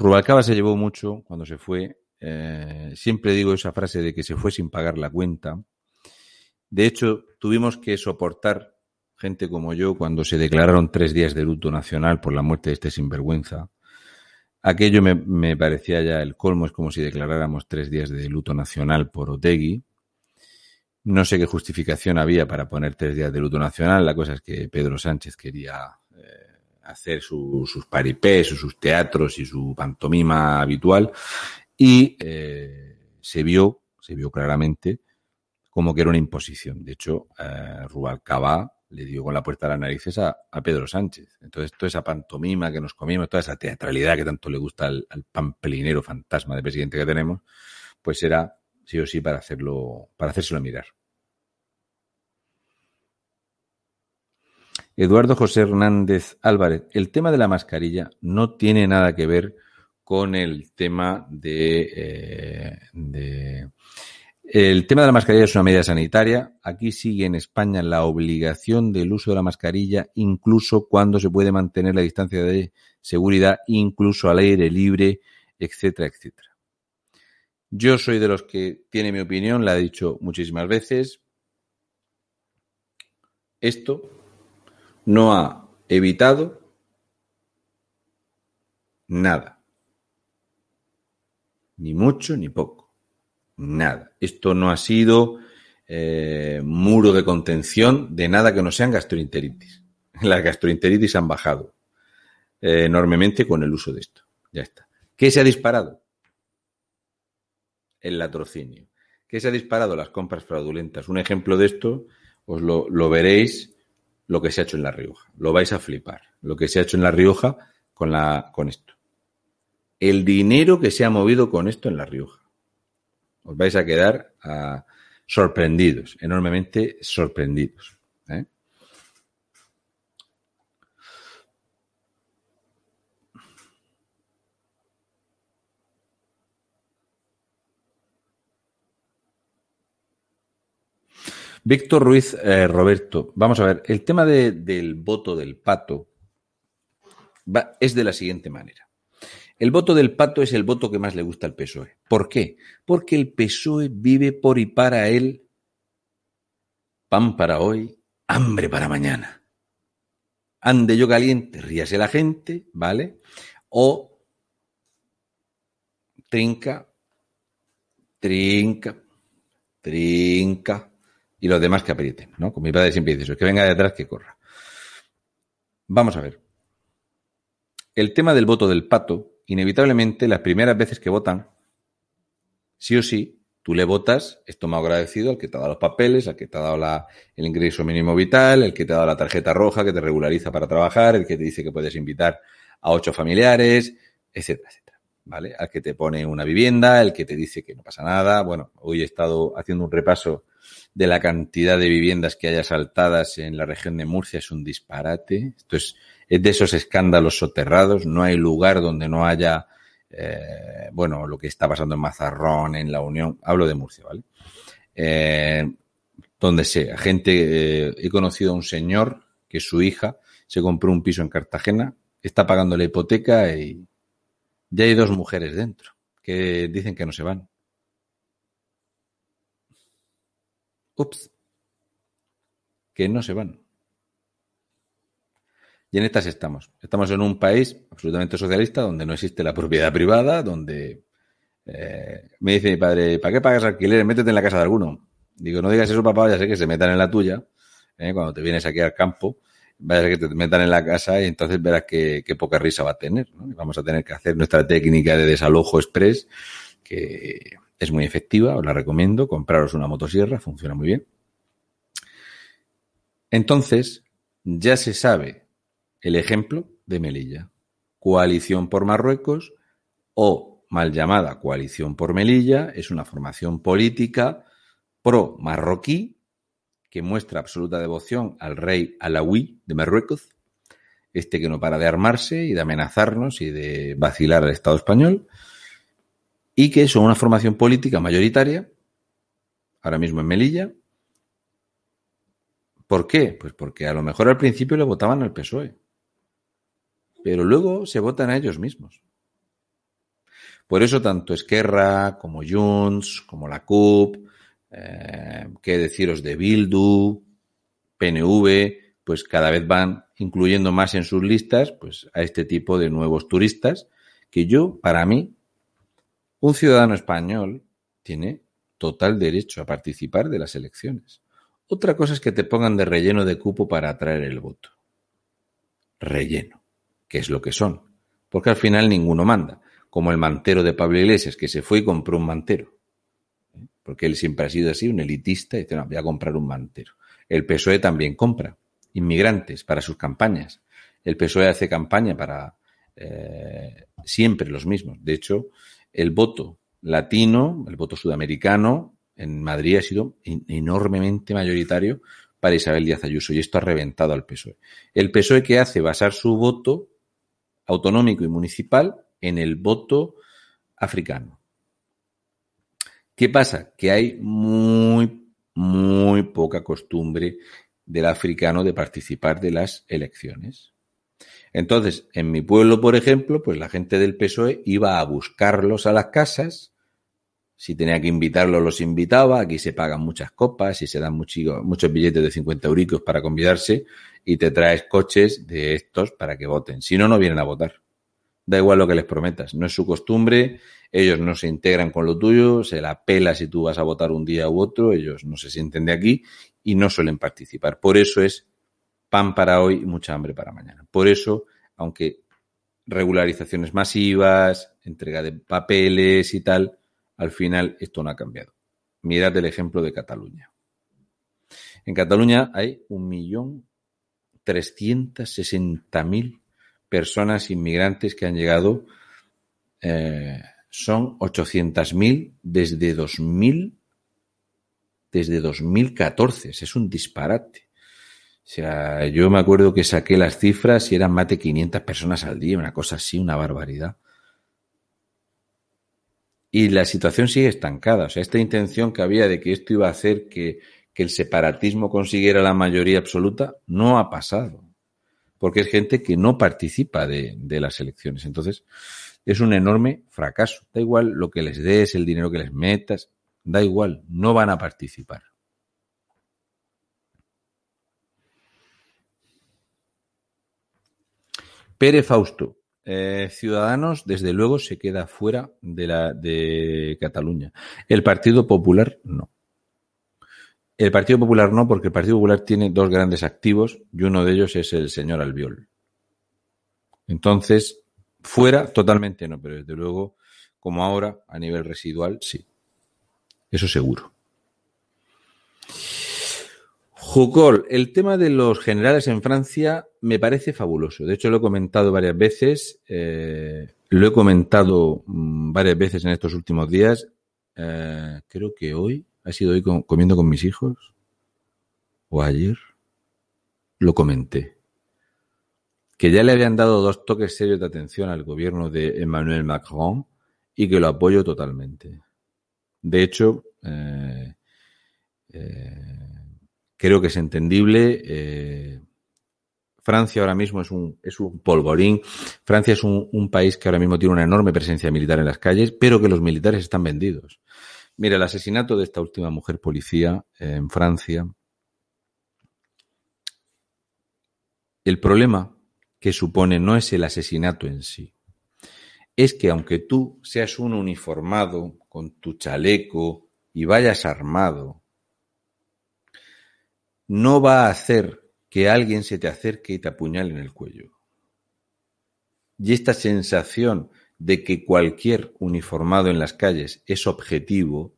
Rubalcaba se llevó mucho cuando se fue. Eh, siempre digo esa frase de que se fue sin pagar la cuenta. De hecho, tuvimos que soportar gente como yo cuando se declararon tres días de luto nacional por la muerte de este sinvergüenza. Aquello me, me parecía ya el colmo, es como si declaráramos tres días de luto nacional por Otegui. No sé qué justificación había para poner tres días de luto nacional. La cosa es que Pedro Sánchez quería eh, hacer su- sus paripés, sus teatros y su pantomima habitual. Y eh, se vio, se vio claramente como que era una imposición. De hecho, eh, Rubalcaba le dio con la puerta a las narices a, Pedro Sánchez. Entonces, toda esa pantomima que nos comimos, toda esa teatralidad que tanto le gusta al, al fantasma de presidente que tenemos, pues era sí o sí para hacerlo, para hacérselo mirar. Eduardo José Hernández Álvarez, el tema de la mascarilla no tiene nada que ver con el tema de, eh, de el tema de la mascarilla es una medida sanitaria. Aquí sigue en España la obligación del uso de la mascarilla, incluso cuando se puede mantener la distancia de seguridad, incluso al aire libre, etcétera, etcétera. Yo soy de los que tiene mi opinión, la he dicho muchísimas veces. Esto no ha evitado nada. Ni mucho ni poco. Nada. Esto no ha sido eh, muro de contención de nada que no sean gastroenteritis. Las gastroenteritis han bajado eh, enormemente con el uso de esto. Ya está. ¿Qué se ha disparado? El latrocinio. ¿Qué se ha disparado? Las compras fraudulentas. Un ejemplo de esto os lo, lo veréis lo que se ha hecho en La Rioja. Lo vais a flipar. Lo que se ha hecho en La Rioja con, la, con esto. El dinero que se ha movido con esto en La Rioja. Os vais a quedar uh, sorprendidos, enormemente sorprendidos. ¿eh? Víctor Ruiz eh, Roberto, vamos a ver, el tema de, del voto del pato es de la siguiente manera. El voto del pato es el voto que más le gusta al PSOE. ¿Por qué? Porque el PSOE vive por y para él pan para hoy, hambre para mañana. Ande yo caliente, ríase la gente, ¿vale? O trinca, trinca, trinca, y los demás que aprieten, ¿no? Como mi padre siempre dice eso, que venga detrás que corra. Vamos a ver. El tema del voto del pato, inevitablemente las primeras veces que votan, sí o sí, tú le votas estómago agradecido al que te ha dado los papeles, al que te ha dado la, el ingreso mínimo vital, el que te ha dado la tarjeta roja que te regulariza para trabajar, el que te dice que puedes invitar a ocho familiares, etcétera, etcétera. ¿Vale? Al que te pone una vivienda, el que te dice que no pasa nada. Bueno, hoy he estado haciendo un repaso de la cantidad de viviendas que hay asaltadas en la región de Murcia es un disparate. Esto es, es de esos escándalos soterrados. No hay lugar donde no haya, eh, bueno, lo que está pasando en Mazarrón, en la Unión. Hablo de Murcia, ¿vale? Eh, donde sea. Gente, eh, he conocido a un señor que su hija se compró un piso en Cartagena, está pagando la hipoteca y ya hay dos mujeres dentro que dicen que no se van. Ups. Que no se van. Y en estas estamos. Estamos en un país absolutamente socialista donde no existe la propiedad privada, donde eh, me dice mi padre, ¿para qué pagas alquiler? Métete en la casa de alguno. Digo, no digas eso, papá, ya sé que se metan en la tuya. ¿eh? Cuando te vienes aquí al campo, vaya que te metan en la casa y entonces verás qué, poca risa va a tener. ¿no? Vamos a tener que hacer nuestra técnica de desalojo express, que es muy efectiva, os la recomiendo. Compraros una motosierra, funciona muy bien. Entonces, ya se sabe el ejemplo de Melilla. Coalición por Marruecos o mal llamada Coalición por Melilla es una formación política pro marroquí que muestra absoluta devoción al rey Alawi de Marruecos, este que no para de armarse y de amenazarnos y de vacilar al Estado español, y que son una formación política mayoritaria, ahora mismo en Melilla. ¿Por qué? Pues porque a lo mejor al principio le votaban al PSOE, pero luego se votan a ellos mismos. Por eso tanto Esquerra como Junts, como la CUP, eh, qué deciros de Bildu, PNV, pues cada vez van incluyendo más en sus listas pues a este tipo de nuevos turistas que yo, para mí, un ciudadano español tiene total derecho a participar de las elecciones. Otra cosa es que te pongan de relleno de cupo para atraer el voto. Relleno, que es lo que son. Porque al final ninguno manda. Como el mantero de Pablo Iglesias, que se fue y compró un mantero. Porque él siempre ha sido así, un elitista, y dice, no, voy a comprar un mantero. El PSOE también compra inmigrantes para sus campañas. El PSOE hace campaña para eh, siempre los mismos. De hecho, el voto latino, el voto sudamericano, en Madrid ha sido enormemente mayoritario para Isabel Díaz Ayuso y esto ha reventado al PSOE. El PSOE que hace basar su voto autonómico y municipal en el voto africano. ¿Qué pasa? Que hay muy, muy poca costumbre del africano de participar de las elecciones. Entonces, en mi pueblo, por ejemplo, pues la gente del PSOE iba a buscarlos a las casas si tenía que invitarlos, los invitaba. Aquí se pagan muchas copas y se dan muchos, billetes de 50 euricos para convidarse y te traes coches de estos para que voten. Si no, no vienen a votar. Da igual lo que les prometas. No es su costumbre. Ellos no se integran con lo tuyo. Se la pela si tú vas a votar un día u otro. Ellos no se sienten de aquí y no suelen participar. Por eso es pan para hoy y mucha hambre para mañana. Por eso, aunque regularizaciones masivas, entrega de papeles y tal, al final esto no ha cambiado. Mirad el ejemplo de Cataluña. En Cataluña hay 1.360.000 personas inmigrantes que han llegado. Eh, son 800.000 desde 2000, desde 2014. Es un disparate. O sea, yo me acuerdo que saqué las cifras y eran más de 500 personas al día, una cosa así, una barbaridad. Y la situación sigue estancada. O sea, esta intención que había de que esto iba a hacer que, el separatismo consiguiera la mayoría absoluta no ha pasado. Porque es gente que no participa de, de las elecciones. Entonces, es un enorme fracaso. Da igual lo que les des, el dinero que les metas, da igual, no van a participar. Pere Fausto, eh, Ciudadanos, desde luego, se queda fuera de, la, de Cataluña. El Partido Popular, no. El Partido Popular no, porque el Partido Popular tiene dos grandes activos y uno de ellos es el señor Albiol. Entonces, fuera, totalmente no, pero desde luego, como ahora, a nivel residual, sí. Eso seguro. Jucol, el tema de los generales en Francia me parece fabuloso. De hecho, lo he comentado varias veces. Eh, lo he comentado mm, varias veces en estos últimos días. Eh, creo que hoy, ha sido hoy comiendo con mis hijos. O ayer. Lo comenté. Que ya le habían dado dos toques serios de atención al gobierno de Emmanuel Macron y que lo apoyo totalmente. De hecho, eh, creo que es entendible. Eh, Francia ahora mismo es un, es un polvorín. Francia es un, un, país que ahora mismo tiene una enorme presencia militar en las calles, pero que los militares están vendidos. Mira, el asesinato de esta última mujer policía eh, en Francia. El problema que supone no es el asesinato en sí. Es que aunque tú seas un uniformado con tu chaleco y vayas armado, no va a hacer que alguien se te acerque y te apuñale en el cuello. Y esta sensación de que cualquier uniformado en las calles es objetivo,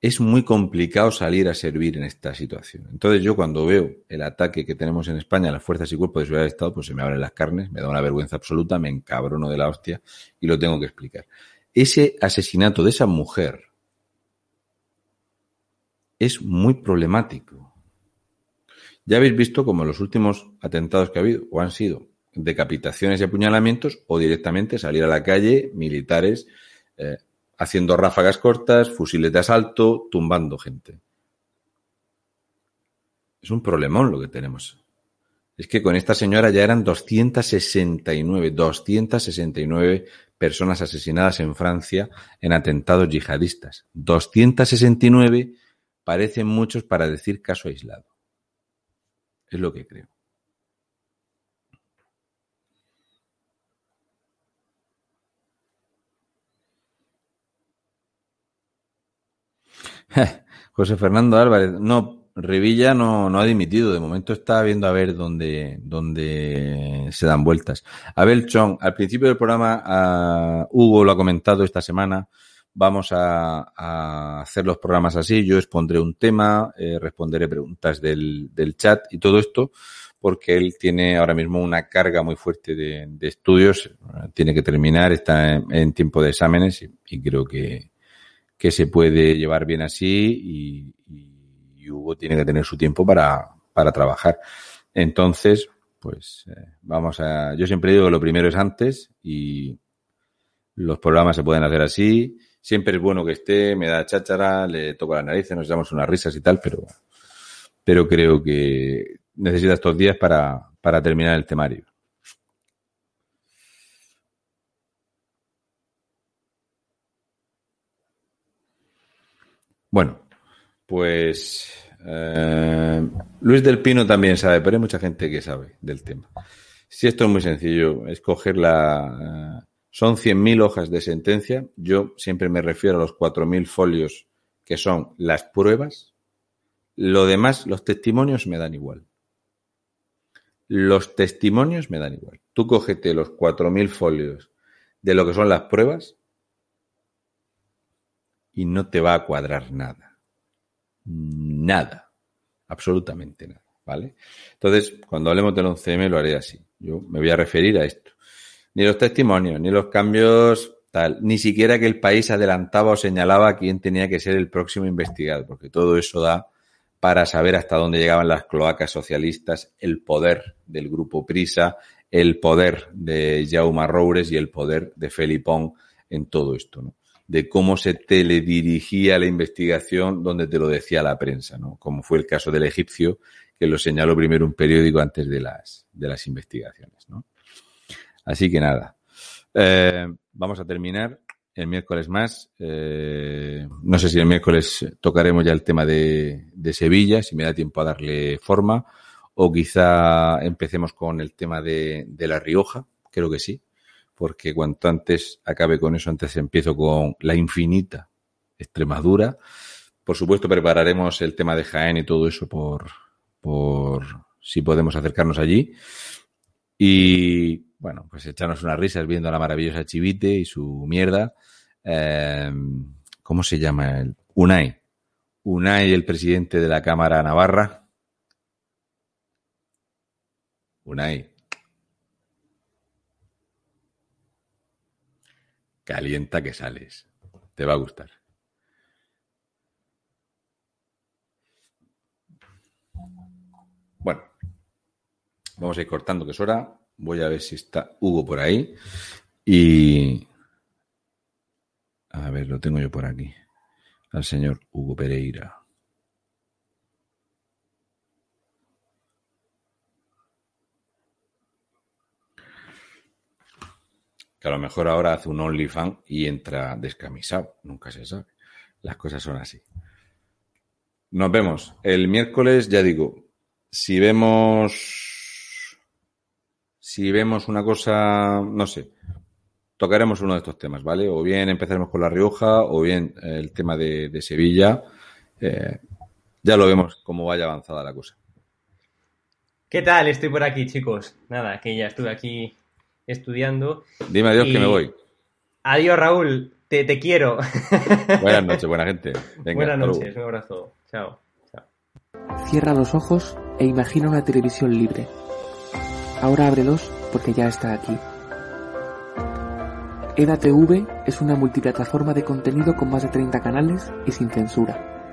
es muy complicado salir a servir en esta situación. Entonces yo cuando veo el ataque que tenemos en España a las fuerzas y cuerpos de seguridad del Estado, pues se me abren las carnes, me da una vergüenza absoluta, me encabrono de la hostia y lo tengo que explicar. Ese asesinato de esa mujer es muy problemático. Ya habéis visto como los últimos atentados que ha habido o han sido decapitaciones y apuñalamientos o directamente salir a la calle militares eh, haciendo ráfagas cortas, fusiles de asalto, tumbando gente. Es un problemón lo que tenemos Es que con esta señora ya eran 269, 269 personas asesinadas en Francia en atentados yihadistas. 269 parecen muchos para decir caso aislado. Es lo que creo. José Fernando Álvarez, no, Revilla no, no ha dimitido, de momento está viendo a ver dónde, dónde se dan vueltas. Abel Chong, al principio del programa, Hugo lo ha comentado esta semana, vamos a, hacer los programas así, yo expondré un tema, eh, responderé preguntas del, del, chat y todo esto, porque él tiene ahora mismo una carga muy fuerte de, estudios, tiene que terminar, está en, tiempo de exámenes y, creo que, que se puede llevar bien así y, y Hugo tiene que tener su tiempo para, para trabajar. Entonces, pues eh, vamos a. Yo siempre digo que lo primero es antes y los programas se pueden hacer así. Siempre es bueno que esté, me da cháchara, le toco la nariz, nos damos unas risas y tal, pero, pero creo que necesita estos días para, para terminar el temario. Bueno, pues eh, Luis del Pino también sabe, pero hay mucha gente que sabe del tema. Si esto es muy sencillo, es coger la... Son 100.000 hojas de sentencia. Yo siempre me refiero a los 4.000 folios que son las pruebas. Lo demás, los testimonios me dan igual. Los testimonios me dan igual. Tú cógete los 4.000 folios de lo que son las pruebas y no te va a cuadrar nada. Nada. Absolutamente nada. ¿Vale? Entonces, cuando hablemos del 11M lo haré así. Yo me voy a referir a esto. Ni los testimonios, ni los cambios, tal. Ni siquiera que el país adelantaba o señalaba quién tenía que ser el próximo investigado, porque todo eso da para saber hasta dónde llegaban las cloacas socialistas, el poder del grupo Prisa, el poder de Jaume Roures y el poder de Felipón en todo esto, ¿no? de cómo se teledirigía la investigación donde te lo decía la prensa, ¿no? Como fue el caso del egipcio, que lo señaló primero un periódico antes de las, de las investigaciones, ¿no? Así que nada. Eh, vamos a terminar el miércoles más. Eh, no sé si el miércoles tocaremos ya el tema de, Sevilla, si me da tiempo a darle forma, o quizá empecemos con el tema de, de La Rioja, creo que sí porque cuanto antes acabe con eso, antes empiezo con la infinita Extremadura. Por supuesto, prepararemos el tema de Jaén y todo eso por, por si podemos acercarnos allí. Y bueno, pues echarnos unas risas viendo a la maravillosa Chivite y su mierda. Eh, ¿Cómo se llama? El Unai. Unai, el presidente de la Cámara Navarra. Unai, Calienta que sales. Te va a gustar. Bueno, vamos a ir cortando que es hora. Voy a ver si está Hugo por ahí. Y... A ver, lo tengo yo por aquí. Al señor Hugo Pereira. que a lo mejor ahora hace un OnlyFans y entra descamisado, nunca se sabe. Las cosas son así. Nos vemos el miércoles, ya digo, si vemos si vemos una cosa, no sé, tocaremos uno de estos temas, ¿vale? O bien empezaremos con La Rioja, o bien el tema de, de Sevilla. Eh, ya lo vemos cómo vaya avanzada la cosa. ¿Qué tal? Estoy por aquí, chicos. Nada, que ya estuve aquí estudiando. Dime adiós y... que me voy. Adiós, Raúl. Te, te quiero. Buenas noches, buena gente. Venga, Buenas noches, un abrazo. Chao. Chao. Cierra los ojos e imagina una televisión libre. Ahora ábrelos porque ya está aquí. EDATV es una multiplataforma de contenido con más de 30 canales y sin censura